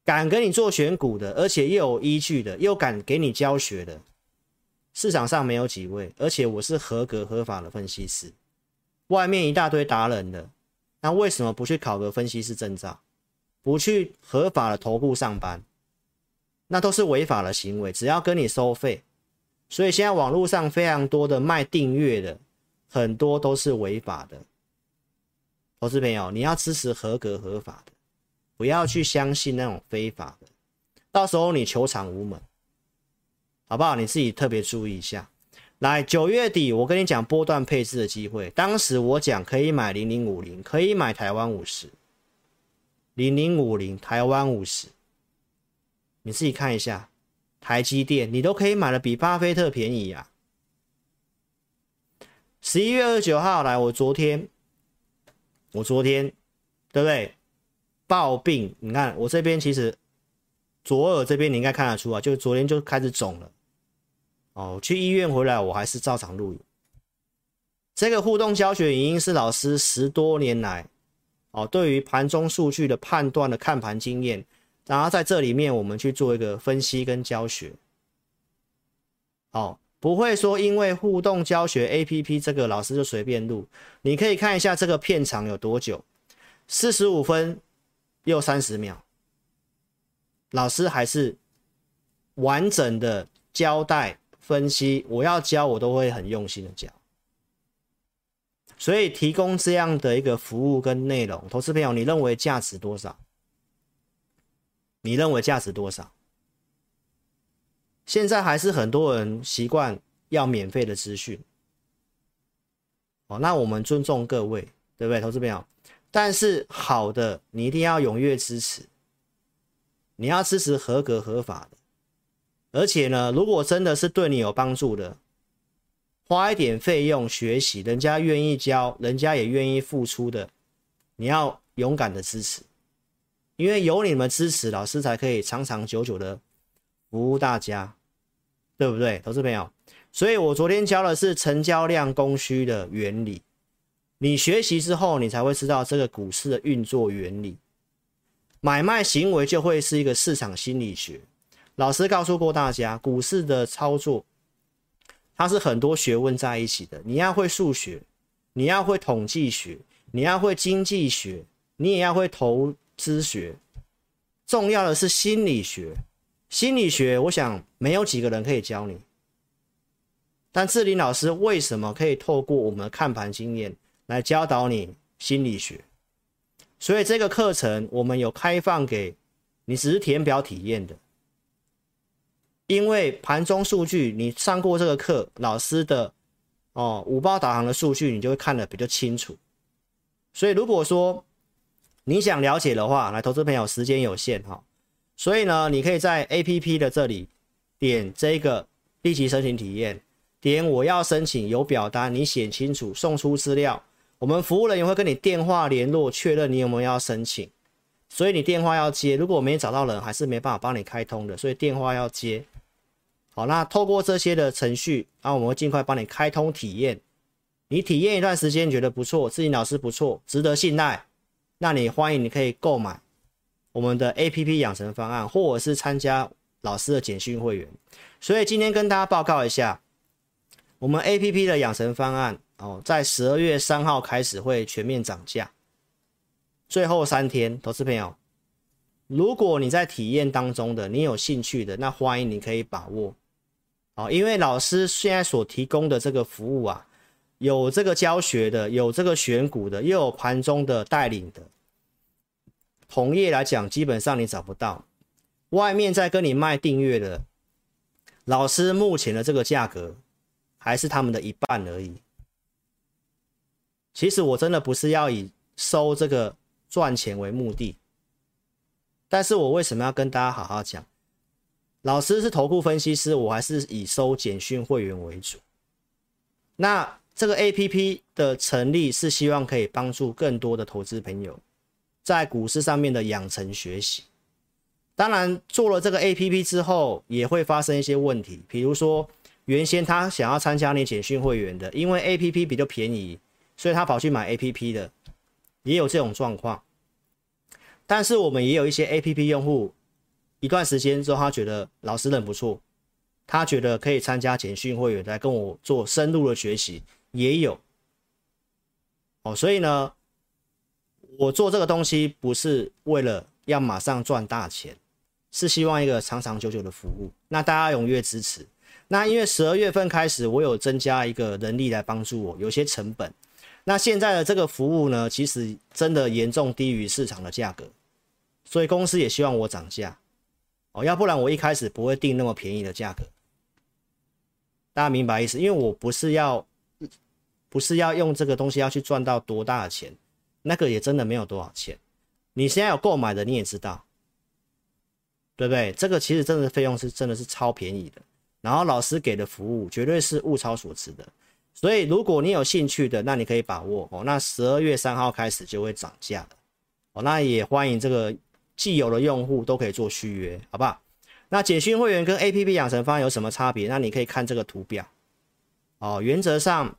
A: 敢跟你做选股的，而且又有依据的，又敢给你教学的，市场上没有几位。而且我是合格合法的分析师，外面一大堆达人的，那为什么不去考个分析师证照，不去合法的投顾上班？那都是违法的行为，只要跟你收费。所以现在网络上非常多的卖订阅的，很多都是违法的。投资朋友，你要支持合格合法的，不要去相信那种非法的，到时候你求偿无门，好不好？你自己特别注意一下。来，九月底我跟你讲波段配置的机会，当时我讲可以买零零五零，可以买台湾五十，零零五零台湾五十，你自己看一下，台积电你都可以买的比巴菲特便宜呀、啊。十一月二十九号来，我昨天。我昨天，对不对？暴病，你看我这边其实左耳这边你应该看得出啊，就昨天就开始肿了。哦，去医院回来我还是照常录影。这个互动教学影音是老师十多年来哦，对于盘中数据的判断的看盘经验，然后在这里面我们去做一个分析跟教学。哦。不会说因为互动教学 APP 这个老师就随便录，你可以看一下这个片长有多久，四十五分又三十秒，老师还是完整的交代分析，我要教我都会很用心的教，所以提供这样的一个服务跟内容，投资朋友你认为价值多少？你认为价值多少？现在还是很多人习惯要免费的资讯，哦，那我们尊重各位，对不对，投资朋友？但是好的，你一定要踊跃支持，你要支持合格合法的，而且呢，如果真的是对你有帮助的，花一点费用学习，人家愿意教，人家也愿意付出的，你要勇敢的支持，因为有你们支持，老师才可以长长久久的服务大家。对不对，投资朋友？所以我昨天教的是成交量供需的原理，你学习之后，你才会知道这个股市的运作原理。买卖行为就会是一个市场心理学。老师告诉过大家，股市的操作，它是很多学问在一起的。你要会数学，你要会统计学，你要会经济学，你也要会投资学，重要的是心理学。心理学，我想没有几个人可以教你。但志林老师为什么可以透过我们的看盘经验来教导你心理学？所以这个课程我们有开放给你，只是填表体验的。因为盘中数据你上过这个课，老师的哦五报导航的数据你就会看得比较清楚。所以如果说你想了解的话，来，投资朋友时间有限哈。所以呢，你可以在 APP 的这里点这个立即申请体验，点我要申请有表单，你写清楚，送出资料，我们服务人员会跟你电话联络，确认你有没有要申请。所以你电话要接，如果没找到人，还是没办法帮你开通的，所以电话要接。好，那透过这些的程序，那我们会尽快帮你开通体验。你体验一段时间，觉得不错，自己老师不错，值得信赖，那你欢迎你可以购买我们的 APP 养成方案，或者是参加老师的简讯会员。所以今天跟大家报告一下，我们 APP 的养成方案哦，在十二月三号开始会全面涨价，最后三天，投资朋友，如果你在体验当中的，你有兴趣的，那欢迎你可以把握。好，因为老师现在所提供的这个服务啊，有这个教学的，有这个选股的，又有盘中的带领的。同业来讲，基本上你找不到。外面在跟你卖订阅的，老师目前的这个价格，还是他们的一半而已。其实我真的不是要以收这个赚钱为目的，但是我为什么要跟大家好好讲？老师是投顾分析师，我还是以收简讯会员为主。那这个 APP 的成立是希望可以帮助更多的投资朋友在股市上面的养成学习。当然，做了这个 APP 之后，也会发生一些问题，比如说原先他想要参加你简讯会员的，因为 APP 比较便宜，所以他跑去买 APP 的，也有这种状况。但是我们也有一些 APP 用户。一段时间之后，他觉得老师人不错，他觉得可以参加简讯会员来跟我做深入的学习，也有。哦，所以呢，我做这个东西不是为了要马上赚大钱，是希望一个长长久久的服务。那大家踊跃支持。那因为十二月份开始，我有增加一个人力来帮助我，有些成本。那现在的这个服务呢，其实真的严重低于市场的价格，所以公司也希望我涨价。哦，要不然我一开始不会定那么便宜的价格，大家明白意思？因为我不是要，不是要用这个东西要去赚到多大的钱，那个也真的没有多少钱。你现在有购买的，你也知道，对不对？这个其实真的费用是真的是超便宜的，然后老师给的服务绝对是物超所值的。所以如果你有兴趣的，那你可以把握哦。那十二月三号开始就会涨价了，哦，那也欢迎这个。既有的用户都可以做续约，好不好？那简讯会员跟 APP 养成方案有什么差别？那你可以看这个图表哦。原则上，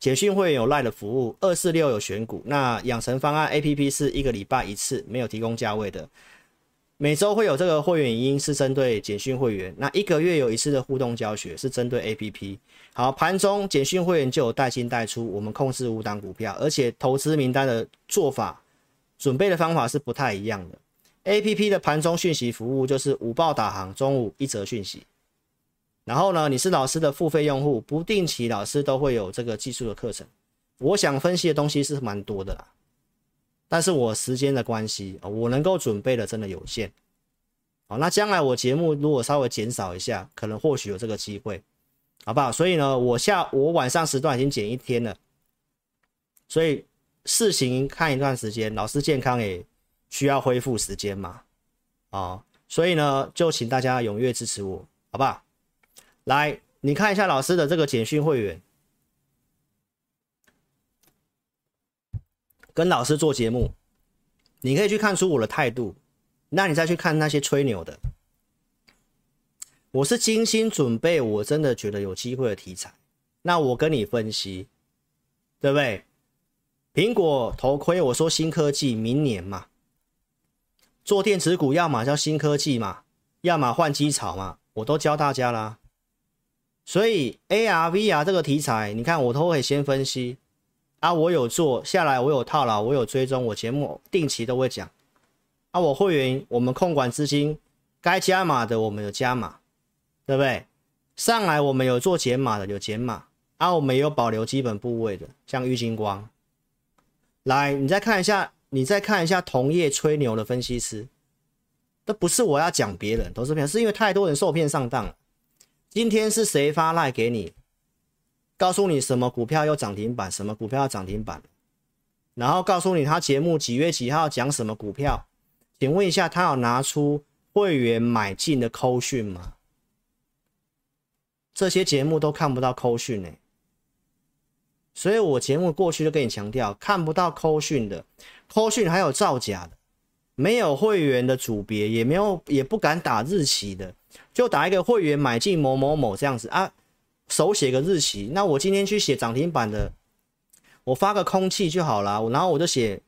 A: 简讯会员有 LINE 的服务，二四六有选股。那养成方案 APP 是一个礼拜一次，没有提供价位的。每周会有这个会员语音，是针对简讯会员。那一个月有一次的互动教学，是针对 APP。好，盘中简讯会员就有带进带出，我们控制五档股票，而且投资名单的做法。准备的方法是不太一样的。APP 的盘中讯息服务就是午报导航，中午一则讯息。然后呢，你是老师的付费用户，不定期老师都会有这个技术的课程。我想分析的东西是蛮多的啦，但是我时间的关系，我能够准备的真的有限。好，那将来我节目如果稍微减少一下，可能或许有这个机会，好不好？所以呢，我下我晚上时段已经减一天了，所以。试行看一段时间，老师健康也需要恢复时间嘛，啊、哦，所以呢，就请大家踊跃支持我，好不好？来，你看一下老师的这个简讯会员，跟老师做节目，你可以去看出我的态度，那你再去看那些吹牛的，我是精心准备，我真的觉得有机会的题材，那我跟你分析，对不对？苹果头盔，我说新科技，明年嘛，做电子股，要么叫新科技嘛，要么换机潮嘛，我都教大家啦。所以 AR、VR 这个题材，你看我都会先分析啊，我有做下来，我有套牢，我有追踪，我节目定期都会讲啊。我会员，我们控管资金，该加码的我们有加码，对不对？上来我们有做减码的，有减码啊，我们有保留基本部位的，像玉金光。来，你再看一下，你再看一下同业吹牛的分析师，这不是我要讲别人，都是骗，是因为太多人受骗上当。今天是谁发赖给你，告诉你什么股票有涨停板，什么股票要涨停板，然后告诉你他节目几月几号讲什么股票，请问一下，他有拿出会员买进的扣讯吗？这些节目都看不到扣讯呢。所以我节目过去就跟你强调，看不到扣讯的，扣讯还有造假的，没有会员的组别，也没有，也不敢打日期的，就打一个会员买进某某某这样子啊，手写个日期。那我今天去写涨停板的，我发个空气就好了。然后我就写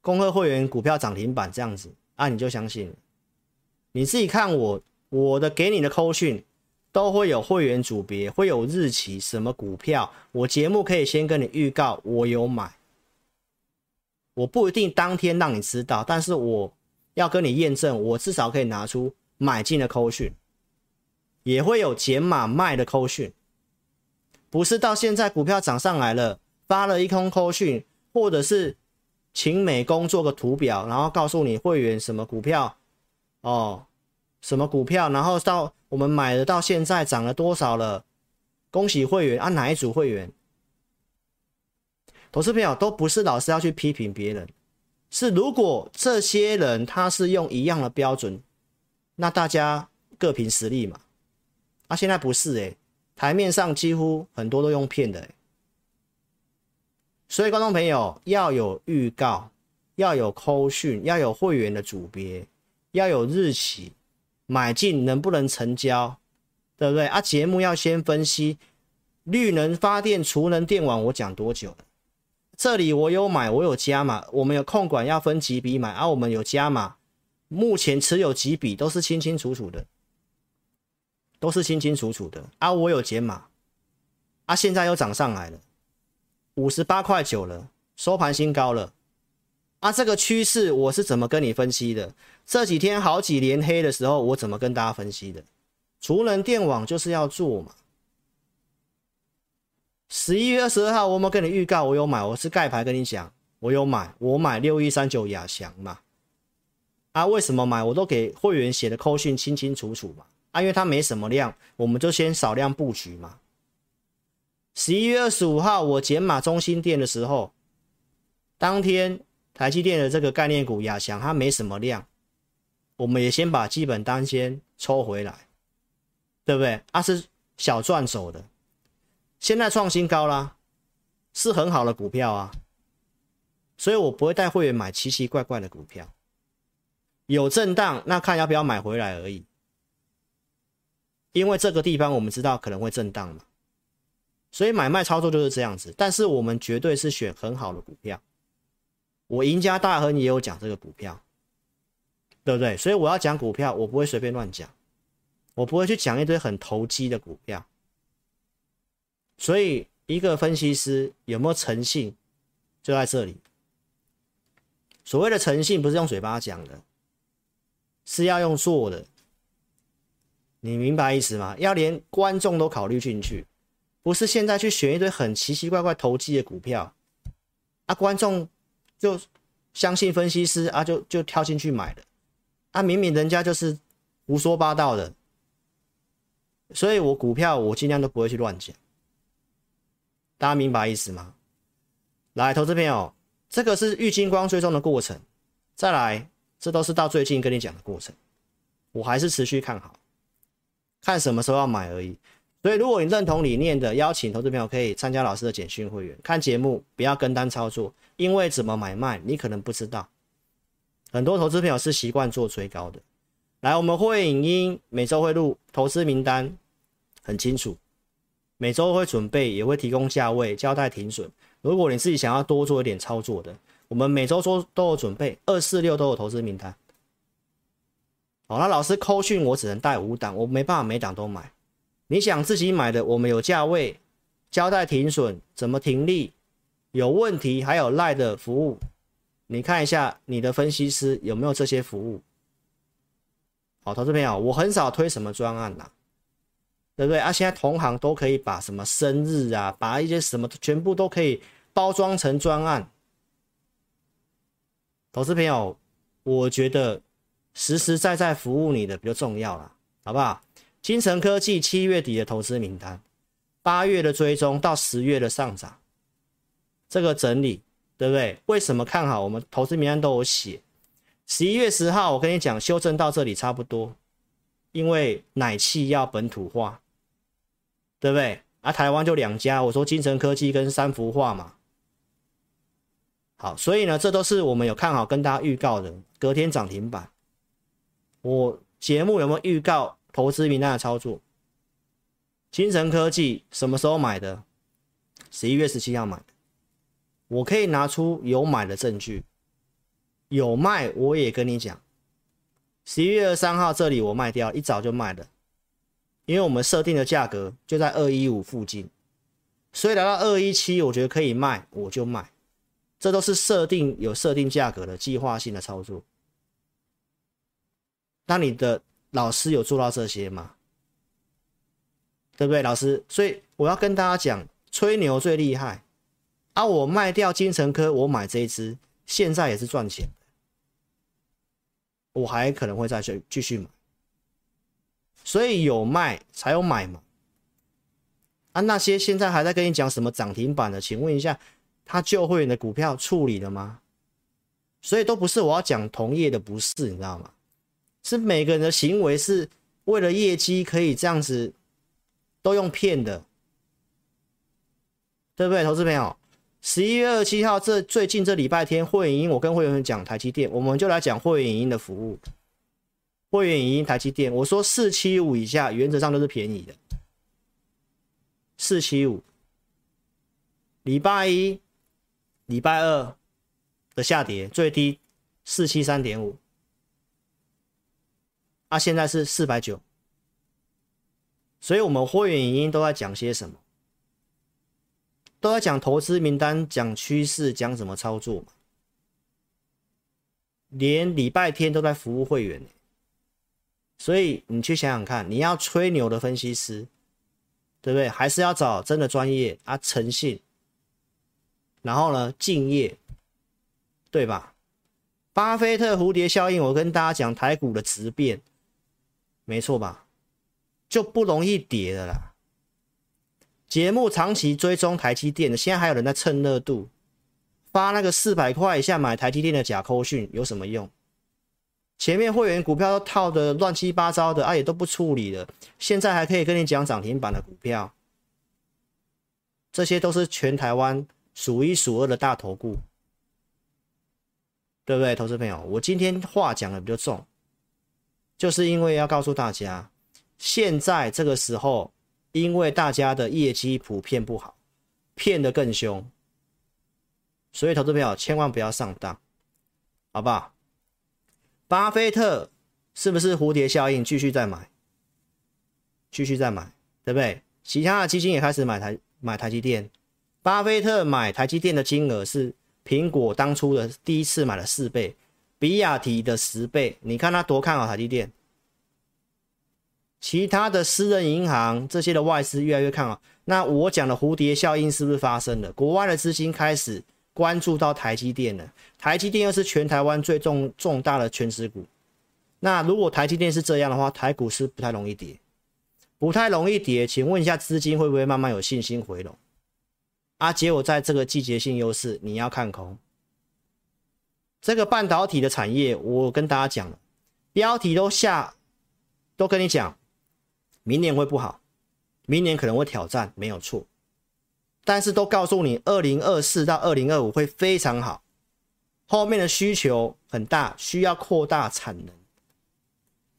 A: 恭贺会员股票涨停板这样子啊，你就相信了。你自己看我我的给你的扣讯都会有会员组别，会有日期，什么股票，我节目可以先跟你预告，我有买。我不一定当天让你知道，但是我要跟你验证，我至少可以拿出买进的扣讯，也会有减码卖的扣讯，不是到现在股票涨上来了，发了一通扣讯，或者是请美工做个图表，然后告诉你会员什么股票，哦，什么股票，然后到我们买的到现在涨了多少了，恭喜会员，按、啊、哪一组会员？投资朋友都不是老师要去批评别人，是如果这些人他是用一样的标准，那大家各凭实力嘛。啊，现在不是诶、欸，台面上几乎很多都用骗的、所以观众朋友要有预告，要有扣讯，要有会员的组别，要有日期，买进能不能成交，对不对？啊，节目要先分析绿能发电、储能电网，我讲多久了？这里我有买，我有加码，我们有控管要分几笔买，啊、我们有加码，目前持有几笔都是清清楚楚的，都是清清楚楚的。啊，我有减码，啊，现在又涨上来了，五十八块九了，收盘新高了。啊，这个趋势我是怎么跟你分析的？这几天好几连黑的时候，我怎么跟大家分析的？储能电网就是要做嘛。十一月二十二号，我有没有跟你预告？我有买，我是盖牌跟你讲，我有买，我买六一三九亚翔嘛。啊，为什么买？我都给会员写的扣讯清清楚楚嘛。啊，因为它没什么量，我们就先少量布局嘛。十一月二十五号，我减码中兴电的时候，当天台积电的这个概念股亚翔，它没什么量，我们也先把基本单先抽回来，对不对？啊，是小赚走的。现在创新高啦，是很好的股票啊，所以我不会带会员买奇奇怪怪的股票。有震荡，那看要不要买回来而已。因为这个地方我们知道可能会震荡嘛，所以买卖操作就是这样子。但是我们绝对是选很好的股票。我赢家大亨也有讲这个股票，对不对？所以我要讲股票，我不会随便乱讲，我不会去讲一堆很投机的股票。所以，一个分析师有没有诚信，就在这里。所谓的诚信，不是用嘴巴讲的，是要用做的。你明白意思吗？要连观众都考虑进去，不是现在去选一堆很奇奇怪怪投机的股票，啊，观众就相信分析师啊，就就跳进去买了，啊，明明人家就是胡说八道的。所以我股票我尽量都不会去乱讲。大家明白意思吗？来，投资朋友，这个是玉金光追踪的过程。再来，这都是到最近跟你讲的过程。我还是持续看好，看什么时候要买而已。所以，如果你认同理念的，邀请投资朋友可以参加老师的简讯会员，看节目不要跟单操作，因为怎么买卖你可能不知道。很多投资朋友是习惯做追高的。来，我们会影音每周会录投资名单，很清楚。每周会准备，也会提供价位，交代停损。如果你自己想要多做一点操作的，我们每周都都有准备，二四六都有投资名单。好，那老师扣讯我只能带五档，我没办法每档都买。你想自己买的，我们有价位，交代停损，怎么停利，有问题还有赖的服务，你看一下你的分析师有没有这些服务。好，投资朋友，我很少推什么专案啦。对不对啊？现在同行都可以把什么生日啊，把一些什么全部都可以包装成专案。投资朋友，我觉得实实在在服务你的比较重要啦，好不好？金城科技七月底的投资名单，八月的追踪到十月的上涨，这个整理对不对？为什么看好？我们投资名单都有写。十一月十号，我跟你讲，修正到这里差不多，因为奶气要本土化。对不对？啊，台湾就两家，我说精诚科技跟三福化嘛。好，所以呢，这都是我们有看好跟大家预告的，隔天涨停板。我节目有没有预告投资名单的操作。精成科技什么时候买的？十一月十七号买的。我可以拿出有买的证据，有卖我也跟你讲。十一月二十三号这里我卖掉，一早就卖了，因为我们设定的价格就在二一五附近，所以来到二一七，我觉得可以卖，我就卖。这都是设定有设定价格的计划性的操作。那你的老师有做到这些吗？对不对，老师？所以我要跟大家讲，吹牛最厉害啊！我卖掉金城科，我买这一支，现在也是赚钱，我还可能会再去继续买。所以有卖才有买嘛。啊，那些现在还在跟你讲什么涨停板的，请问一下，他旧会员的股票处理了吗？所以都不是我要讲同业的不是，你知道吗？是每个人的行为是为了业绩可以这样子。都用骗的，对不对，投资朋友？十一月二十七号这最近这礼拜天，会员音我跟会员讲台积电，我们就来讲会员营的服务。会员影音台积电，我说四七五以下原则上都是便宜的。四七五，礼拜一、礼拜二的下跌最低四七三点五，啊，现在是四百九。所以，我们会员影音都在讲些什么？都在讲投资名单、讲趋势、讲怎么操作嘛。连礼拜天都在服务会员，所以你去想想看，你要吹牛的分析师，对不对？还是要找真的专业啊，诚信，然后呢，敬业，对吧？巴菲特蝴蝶效应，我跟大家讲台股的质变，没错吧？就不容易跌了啦。节目长期追踪台积电的，现在还有人在蹭热度，发那个四百块以下买台积电的假扣讯有什么用？前面会员股票都套的乱七八糟的，啊也都不处理了，现在还可以跟你讲涨停板的股票，这些都是全台湾数一数二的大头股，对不对，投资朋友？我今天话讲的比较重，就是因为要告诉大家。现在这个时候，因为大家的业绩普遍不好，骗得更凶，所以投资朋友千万不要上当，好不好？巴菲特是不是蝴蝶效应？继续再买，继续再买，对不对？其他的基金也开始买台买台积电。巴菲特买台积电的金额是苹果当初的第一次买了四倍，比亚迪的十倍。你看他多看好台积电。其他的私人银行这些的外资越来越看好，那我讲的蝴蝶效应是不是发生了？国外的资金开始关注到台积电了，台积电又是全台湾最重重大的权值股，那如果台积电是这样的话，台股是不太容易跌，不太容易跌。请问一下，资金会不会慢慢有信心回笼？啊，结果在这个季节性优势，你要看空这个半导体的产业，我跟大家讲了，标题都下，都跟你讲。明年会不好，明年可能会挑战，没有错。但是都告诉你，二零二四到二零二五会非常好，后面的需求很大，需要扩大产能。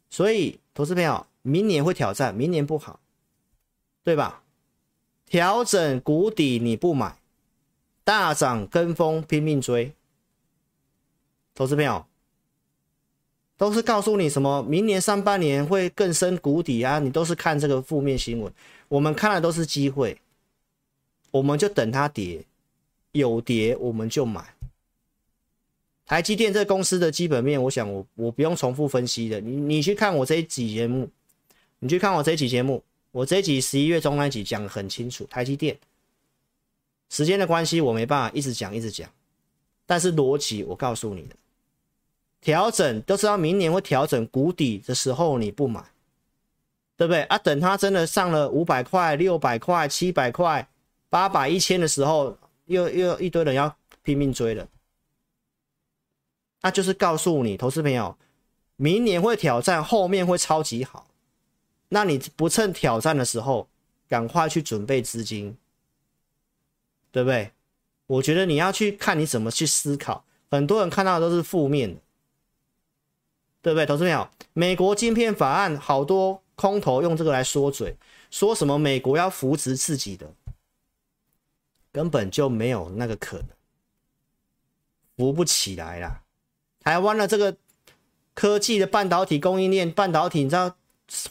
A: 所以，投资朋友，明年会挑战，明年不好，对吧？调整谷底你不买，大涨跟风拼命追，投资朋友。都是告诉你什么？明年上半年会更深谷底啊！你都是看这个负面新闻，我们看的都是机会，我们就等它跌，有跌我们就买。台积电这公司的基本面，我想我我不用重复分析的，你你去看我这一集节目，你去看我这一集节目，我这一集十一月中那集讲的很清楚，台积电。时间的关系，我没办法一直讲一直讲，但是逻辑我告诉你的。调整都知道明年会调整谷底的时候你不买，对不对啊？等它真的上了五百块、六百块、七百块、八百、一千的时候，又又一堆人要拼命追了。那就是告诉你，投资朋友，明年会挑战，后面会超级好。那你不趁挑战的时候，赶快去准备资金，对不对？我觉得你要去看你怎么去思考。很多人看到的都是负面的。对不对，投资朋友？美国晶片法案好多空头用这个来说嘴，说什么美国要扶植自己的，根本就没有那个可能，扶不起来啦。台湾的这个科技的半导体供应链，半导体你知道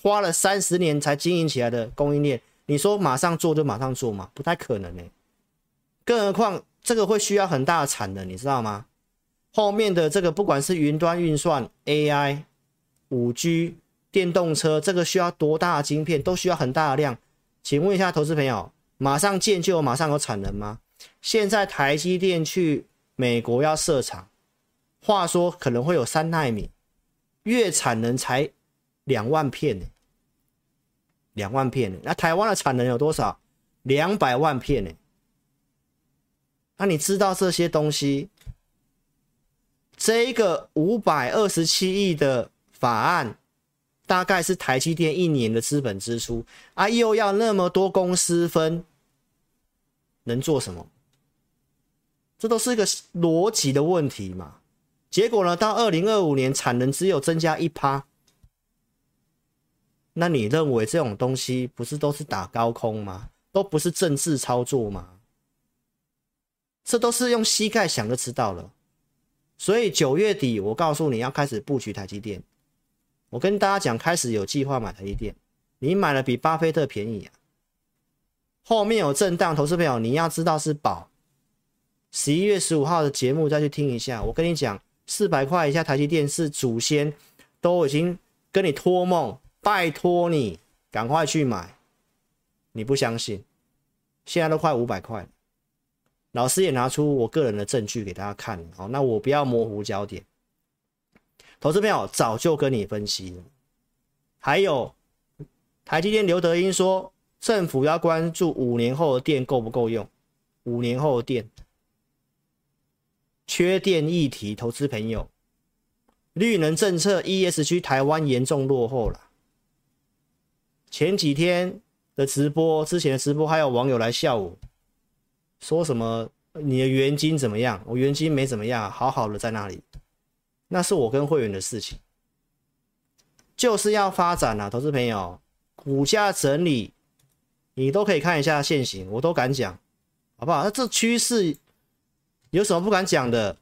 A: 花了三十年才经营起来的供应链，你说马上做就马上做吗？不太可能呢。更何况这个会需要很大的产能，你知道吗？后面的这个不管是云端运算、AI、五 G。电动车这个需要多大的晶片，都需要很大的量。请问一下投资朋友，马上建就马上有产能吗？现在台积电去美国要设厂，话说可能会有三奈米，月产能才两万片呢，两万片。那台湾的产能有多少？两百万片呢。那你知道这些东西？这一个五百二十七亿的法案。大概是台积电一年的资本支出啊，又要那么多公司分，能做什么？这都是一个逻辑的问题嘛。结果呢，到二零二五年产能只有增加一趴，那你认为这种东西不是都是打高空吗？都不是政治操作吗？这都是用膝盖想就知道了。所以九月底，我告诉你要开始布局台积电。我跟大家讲，开始有计划买台积电，你买了比巴菲特便宜啊。后面有震荡，投资朋友你要知道是宝。十一月十五号的节目再去听一下，我跟你讲，四百块以下台积电是祖先都已经跟你托梦，拜托你赶快去买。你不相信？现在都快五百块，老师也拿出我个人的证据给大家看。好，那我不要模糊焦点。投资朋友早就跟你分析了，还有台积电刘德音说，政府要关注五年后的电够不够用，五年后的电缺电议题，投资朋友，绿能政策 ESG 台湾严重落后了。前几天的直播，之前的直播还有网友来笑我，说什么你的元金怎么样？我元金没怎么样，好好的在那里。那是我跟会员的事情，就是要发展啊，投资朋友，股价整理，你都可以看一下现行，我都敢讲，好不好？那这趋势有什么不敢讲的？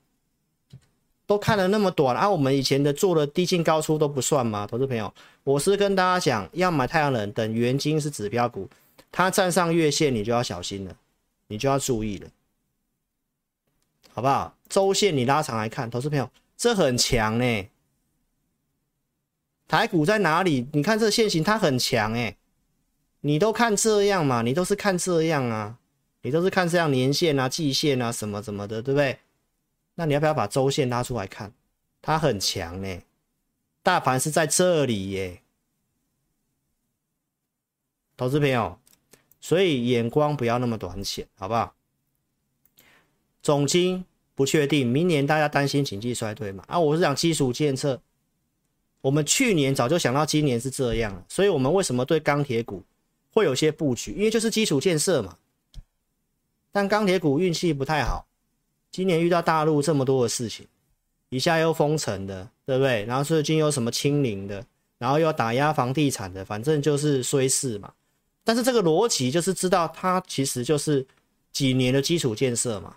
A: 都看了那么短啊，我们以前的做的低进高出都不算吗？投资朋友，我是跟大家讲，要买太阳能，等元金是指标股，它站上月线，你就要小心了，你就要注意了，好不好？周线你拉长来看，投资朋友。这很强呢，台股在哪里？你看这线型，它很强哎，你都看这样嘛？你都是看这样啊？你都是看这样年线啊、季线啊什么什么的，对不对？那你要不要把周线拉出来看？它很强呢，大盘是在这里耶，投资朋友，所以眼光不要那么短浅，好不好？总经。不确定，明年大家担心经济衰退嘛？啊，我是讲基础建设。我们去年早就想到今年是这样，所以我们为什么对钢铁股会有些布局？因为就是基础建设嘛。但钢铁股运气不太好，今年遇到大陆这么多的事情，一下又封城的，对不对？然后最近又什么清零的，然后又要打压房地产的，反正就是衰势嘛。但是这个逻辑就是知道它其实就是几年的基础建设嘛。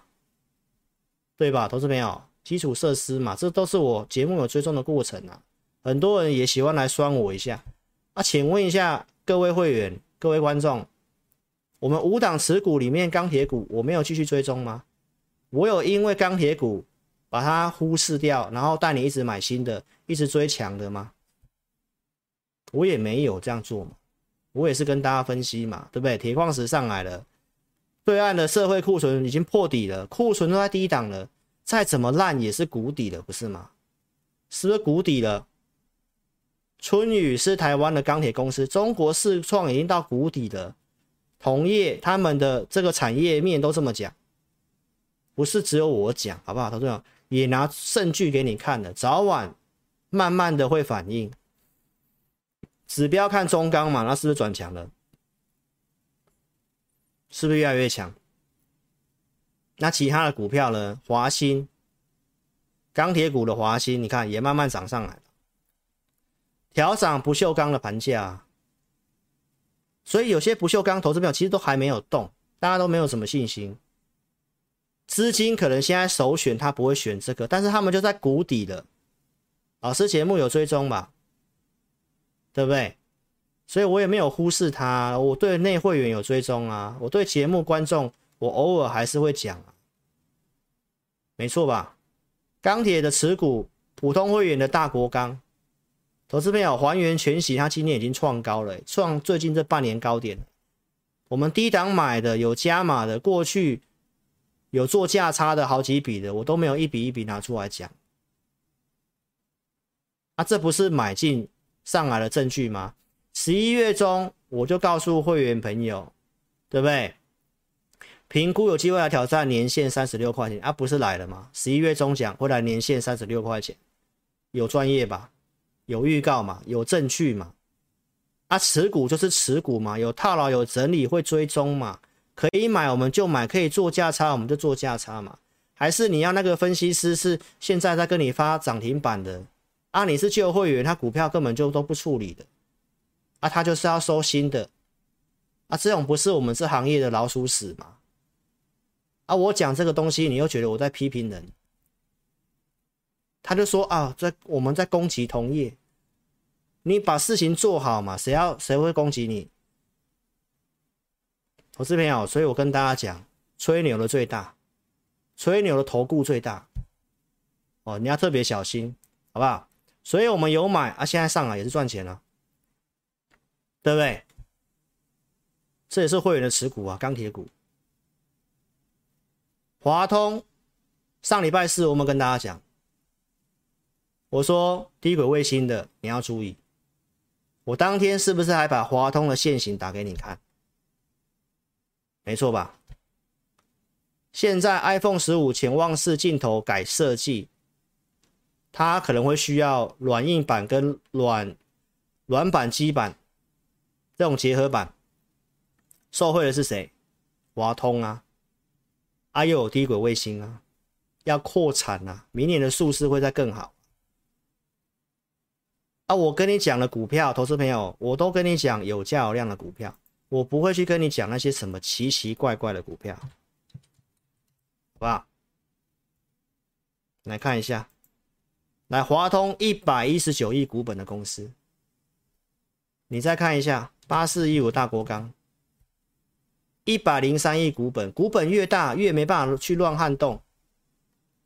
A: 对吧，投资朋友，基础设施嘛，这都是我节目有追踪的过程啊。很多人也喜欢来酸我一下啊，请问一下各位会员、各位观众，我们五档持股里面钢铁股，我没有继续追踪吗？我有因为钢铁股把它忽视掉，然后带你一直买新的，一直追强的吗？我也没有这样做嘛，我也是跟大家分析嘛，对不对？铁矿石上来了。对岸的社会库存已经破底了，库存都在低档了，再怎么烂也是谷底了，不是吗？是不是谷底了？春雨是台湾的钢铁公司，中国世创已经到谷底了，同业他们的这个产业面都这么讲，不是只有我讲，好不好？投资者也拿证据给你看了，早晚慢慢的会反应。指标看中钢嘛，那是不是转强了？是不是越来越强？那其他的股票呢？华兴，钢铁股的华兴，你看也慢慢涨上来了。调涨不锈钢的盘价，所以有些不锈钢投资票其实都还没有动，大家都没有什么信心。资金可能现在首选他不会选这个，但是他们就在谷底了。老师节目有追踪吧？对不对？所以我也没有忽视他。我对内会员有追踪啊，我对节目观众，我偶尔还是会讲啊，没错吧？钢铁的持股，普通会员的大国钢，投资朋友还原全息，它今天已经创高了，创最近这半年高点。我们低档买的有加码的，过去有做价差的好几笔的，我都没有一笔一笔拿出来讲。啊，这不是买进上来的证据吗？十一月中我就告诉会员朋友，对不对？评估有机会来挑战年线三十六块钱啊，不是来了吗？十一月中讲会来年线三十六块钱，有专业吧？有预告嘛？有证据嘛？啊，持股就是持股嘛，有套牢有整理会追踪嘛？可以买我们就买，可以做价差我们就做价差嘛？还是你要那个分析师是现在在跟你发涨停板的？啊，你是旧会员，他股票根本就都不处理的，啊，他就是要收新的，啊，这种不是我们这行业的老鼠屎吗？啊，我讲这个东西，你又觉得我在批评人，他就说啊，在我们在攻击同业，你把事情做好嘛，谁要谁会攻击你？投资朋友，所以我跟大家讲，吹牛的最大，吹牛的投顾最大，哦，你要特别小心，好不好？所以我们有买啊，现在上来也是赚钱了，对不对？这也是会员的持股啊，钢铁股。华通上礼拜四我们跟大家讲，我说低轨卫星的你要注意，我当天是不是还把华通的线型打给你看？没错吧？现在 iPhone 十五潜望式镜头改设计。它可能会需要软硬板跟软软板基板这种结合板，受惠的是谁？华通啊，啊又有低轨卫星啊，要扩产啊，明年的数字会再更好。啊，我跟你讲的股票，投资朋友，我都跟你讲有价有量的股票，我不会去跟你讲那些什么奇奇怪怪的股票，好不好？来看一下。来，华通一百一十九亿股本的公司，你再看一下八四一五大国钢，一百零三亿股本，股本越大越没办法去乱撼动。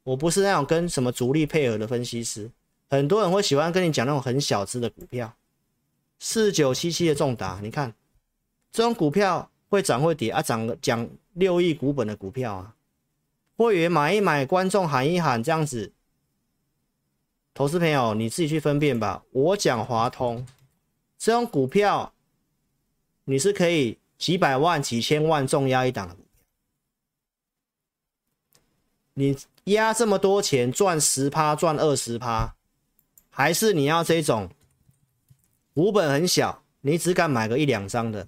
A: 我不是那种跟什么主力配合的分析师，很多人会喜欢跟你讲那种很小只的股票，四九七七的重达，你看这种股票会涨会跌啊，涨讲六亿股本的股票啊，会员买一买，观众喊一喊，这样子。投资朋友，你自己去分辨吧。我讲华通这种股票，你是可以几百万、几千万重压一档的股票。你压这么多钱赚十趴、赚二十趴，还是你要这种股本很小，你只敢买个一两张的，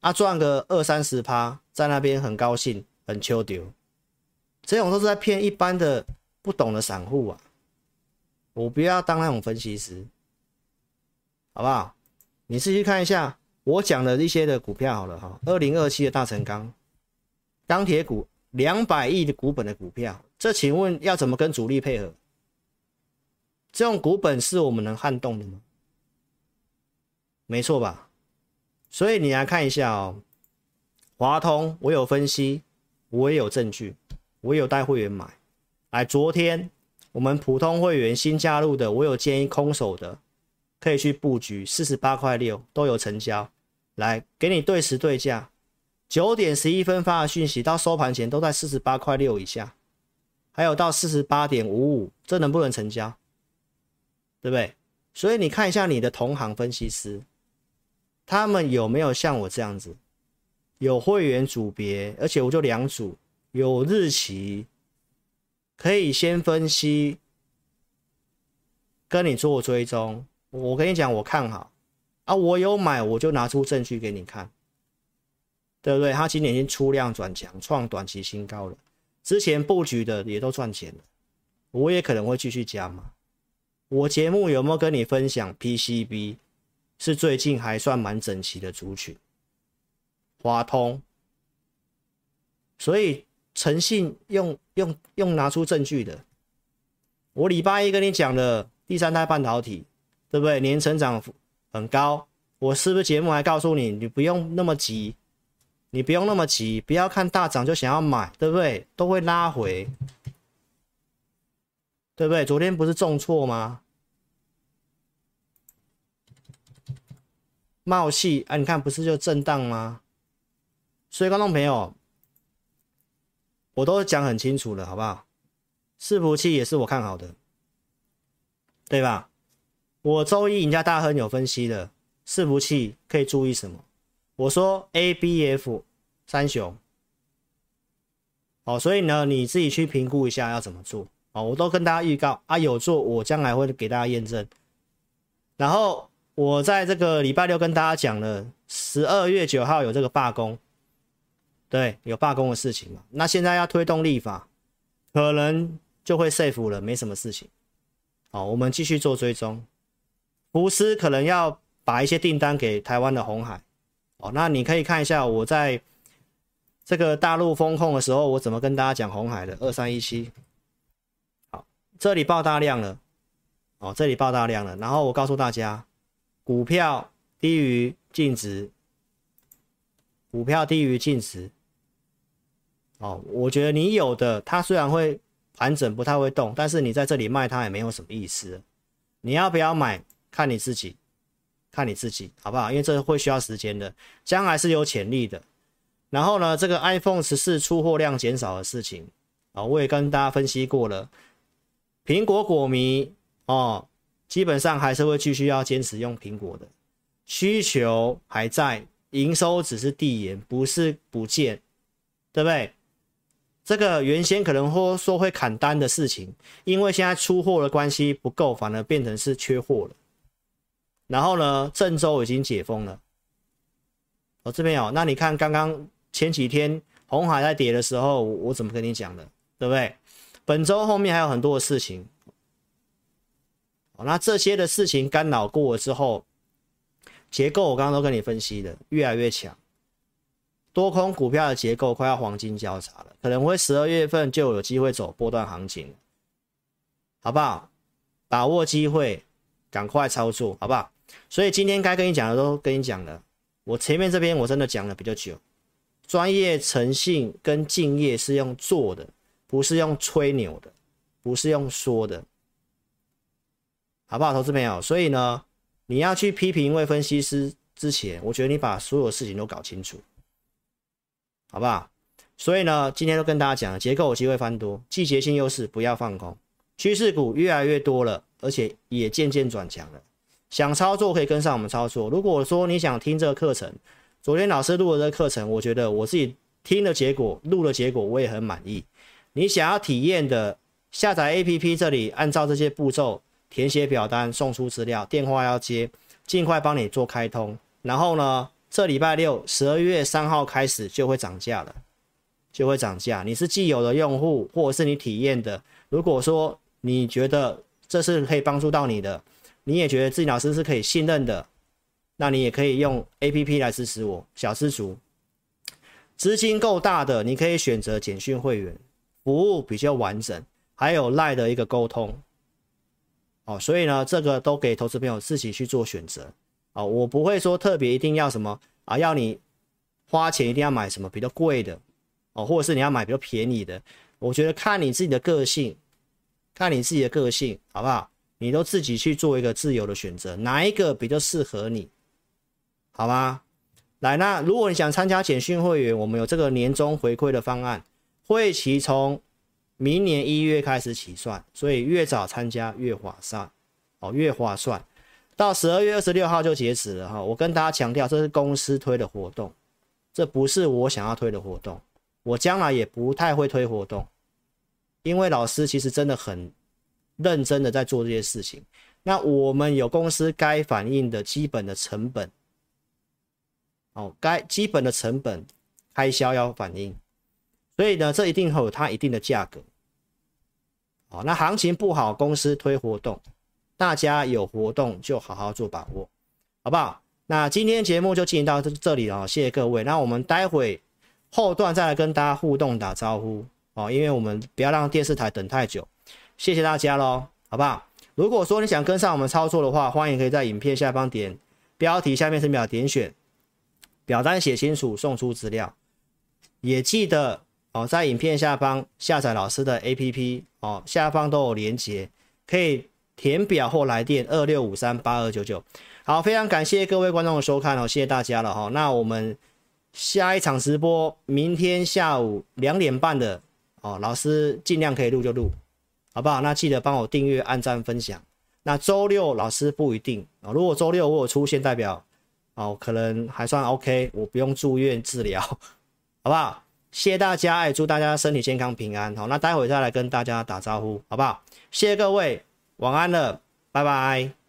A: 啊，赚个二三十趴，在那边很高兴、很秋丢，这种都是在骗一般的不懂的散户啊。我不要当那种分析师，好不好？你自己看一下我讲的一些的股票好了哈。二零二七的大成钢，钢铁股两百亿的股本的股票，这请问要怎么跟主力配合？这种股本是我们能撼动的吗？没错吧？所以你来看一下哦，华通我有分析，我也有证据，我也有带会员买，来昨天。我们普通会员新加入的，我有建议空手的，可以去布局四十八块六都有成交，来给你对时对价。九点十一分发的讯息，到收盘前都在四十八块六以下，还有到四十八点五五，这能不能成交？对不对？所以你看一下你的同行分析师，他们有没有像我这样子，有会员组别，而且我就两组，有日期。可以先分析，跟你做追踪。我跟你讲，我看好啊，我有买，我就拿出证据给你看，对不对？他今年已经出量转强，创短期新高了。之前布局的也都赚钱了，我也可能会继续加码。我节目有没有跟你分享？PCB 是最近还算蛮整齐的族群，华通。所以诚信用用用拿出证据的。我礼拜一跟你讲的第三代半导体，对不对？年成长很高。我是不是节目还告诉你，你不用那么急，你不用那么急，不要看大涨就想要买，对不对？都会拉回，对不对？昨天不是重挫吗？冒气啊，你看不是就震荡吗？所以观众朋友。我都讲很清楚了，好不好？伺服器也是我看好的，对吧？我周一赢家大亨有分析的伺服器可以注意什么？我说 A、B、F 三雄，哦，所以呢，你自己去评估一下要怎么做哦。我都跟大家预告啊，有做我将来会给大家验证。然后我在这个礼拜六跟大家讲了，十二月九号有这个罢工。对，有罢工的事情嘛？那现在要推动立法，可能就会 safe 了，没什么事情。好，我们继续做追踪。福斯可能要把一些订单给台湾的红海。哦，那你可以看一下我在这个大陆风控的时候，我怎么跟大家讲红海的二三一七。好，这里爆大量了。哦，这里爆大量了。然后我告诉大家，股票低于净值，股票低于净值。哦，我觉得你有的，它虽然会盘整，不太会动，但是你在这里卖它也没有什么意思。你要不要买，看你自己，看你自己，好不好？因为这会需要时间的，将来是有潜力的。然后呢，这个 iPhone 十四出货量减少的事情啊，我也跟大家分析过了。苹果果迷哦，基本上还是会继续要坚持用苹果的，需求还在，营收只是递延，不是不见，对不对？这个原先可能会说会砍单的事情，因为现在出货的关系不够，反而变成是缺货了。然后呢，郑州已经解封了。哦，这边有，那你看刚刚前几天红海在跌的时候，我怎么跟你讲的，对不对？本周后面还有很多的事情。哦，那这些的事情干扰过了之后，结构我刚刚都跟你分析的越来越强。多空股票的结构快要黄金交叉了，可能会十二月份就有机会走波段行情，好不好？把握机会，赶快操作，好不好？所以今天该跟你讲的都跟你讲了，我前面这边我真的讲了比较久，专业、诚信跟敬业是用做的，不是用吹牛的，不是用说的，好不好？投资朋友，所以呢，你要去批评一位分析师之前，我觉得你把所有事情都搞清楚。好不好？所以呢，今天都跟大家讲了，结构有机会翻多，季节性优势不要放空，趋势股越来越多了，而且也渐渐转强了。想操作可以跟上我们操作。如果说你想听这个课程，昨天老师录的这个课程，我觉得我自己听的结果、录的结果我也很满意。你想要体验的，下载 APP 这里按照这些步骤填写表单，送出资料，电话要接，尽快帮你做开通。然后呢，这礼拜六十二月三号开始就会涨价了，就会涨价。你是既有的用户，或者是你体验的，如果说你觉得这是可以帮助到你的，你也觉得自己老师是可以信任的，那你也可以用 APP 来支持我。小资族，资金够大的，你可以选择简讯会员，服务比较完整，还有赖的一个沟通。哦，所以呢，这个都给投资朋友自己去做选择。啊，我不会说特别一定要什么啊，要你花钱一定要买什么比较贵的哦，或者是你要买比较便宜的。我觉得看你自己的个性，看你自己的个性好不好？你都自己去做一个自由的选择，哪一个比较适合你，好吗？来，那如果你想参加简讯会员，我们有这个年终回馈的方案，会期从明年一月开始起算，所以越早参加越划算哦，越划算。到十二月二十六号就截止了哈，我跟大家强调，这是公司推的活动，这不是我想要推的活动，我将来也不太会推活动，因为老师其实真的很认真的在做这些事情。那我们有公司该反映的基本的成本，哦，该基本的成本开销要反映，所以呢，这一定会有它一定的价格。哦，那行情不好，公司推活动。大家有活动就好好做把握，好不好？那今天节目就进行到这这里了，谢谢各位。那我们待会后段再来跟大家互动打招呼哦，因为我们不要让电视台等太久。谢谢大家喽，好不好？如果说你想跟上我们操作的话，欢迎可以在影片下方点标题，下面是秒点选表单写清楚，送出资料。也记得哦，在影片下方下载老师的 APP 哦，下方都有连接，可以填表或来电二六五三八二九九。好，非常感谢各位观众的收看哦，谢谢大家了哈。那我们下一场直播明天下午两点半的哦，老师尽量可以录就录，好不好？那记得帮我订阅、按赞、分享。那周六老师不一定啊，如果周六我有出现，代表哦可能还算 OK，我不用住院治疗。好不好？谢谢大家，哎，祝大家身体健康平安。好，那待会再来跟大家打招呼，好不好？谢谢各位，晚安了，拜拜。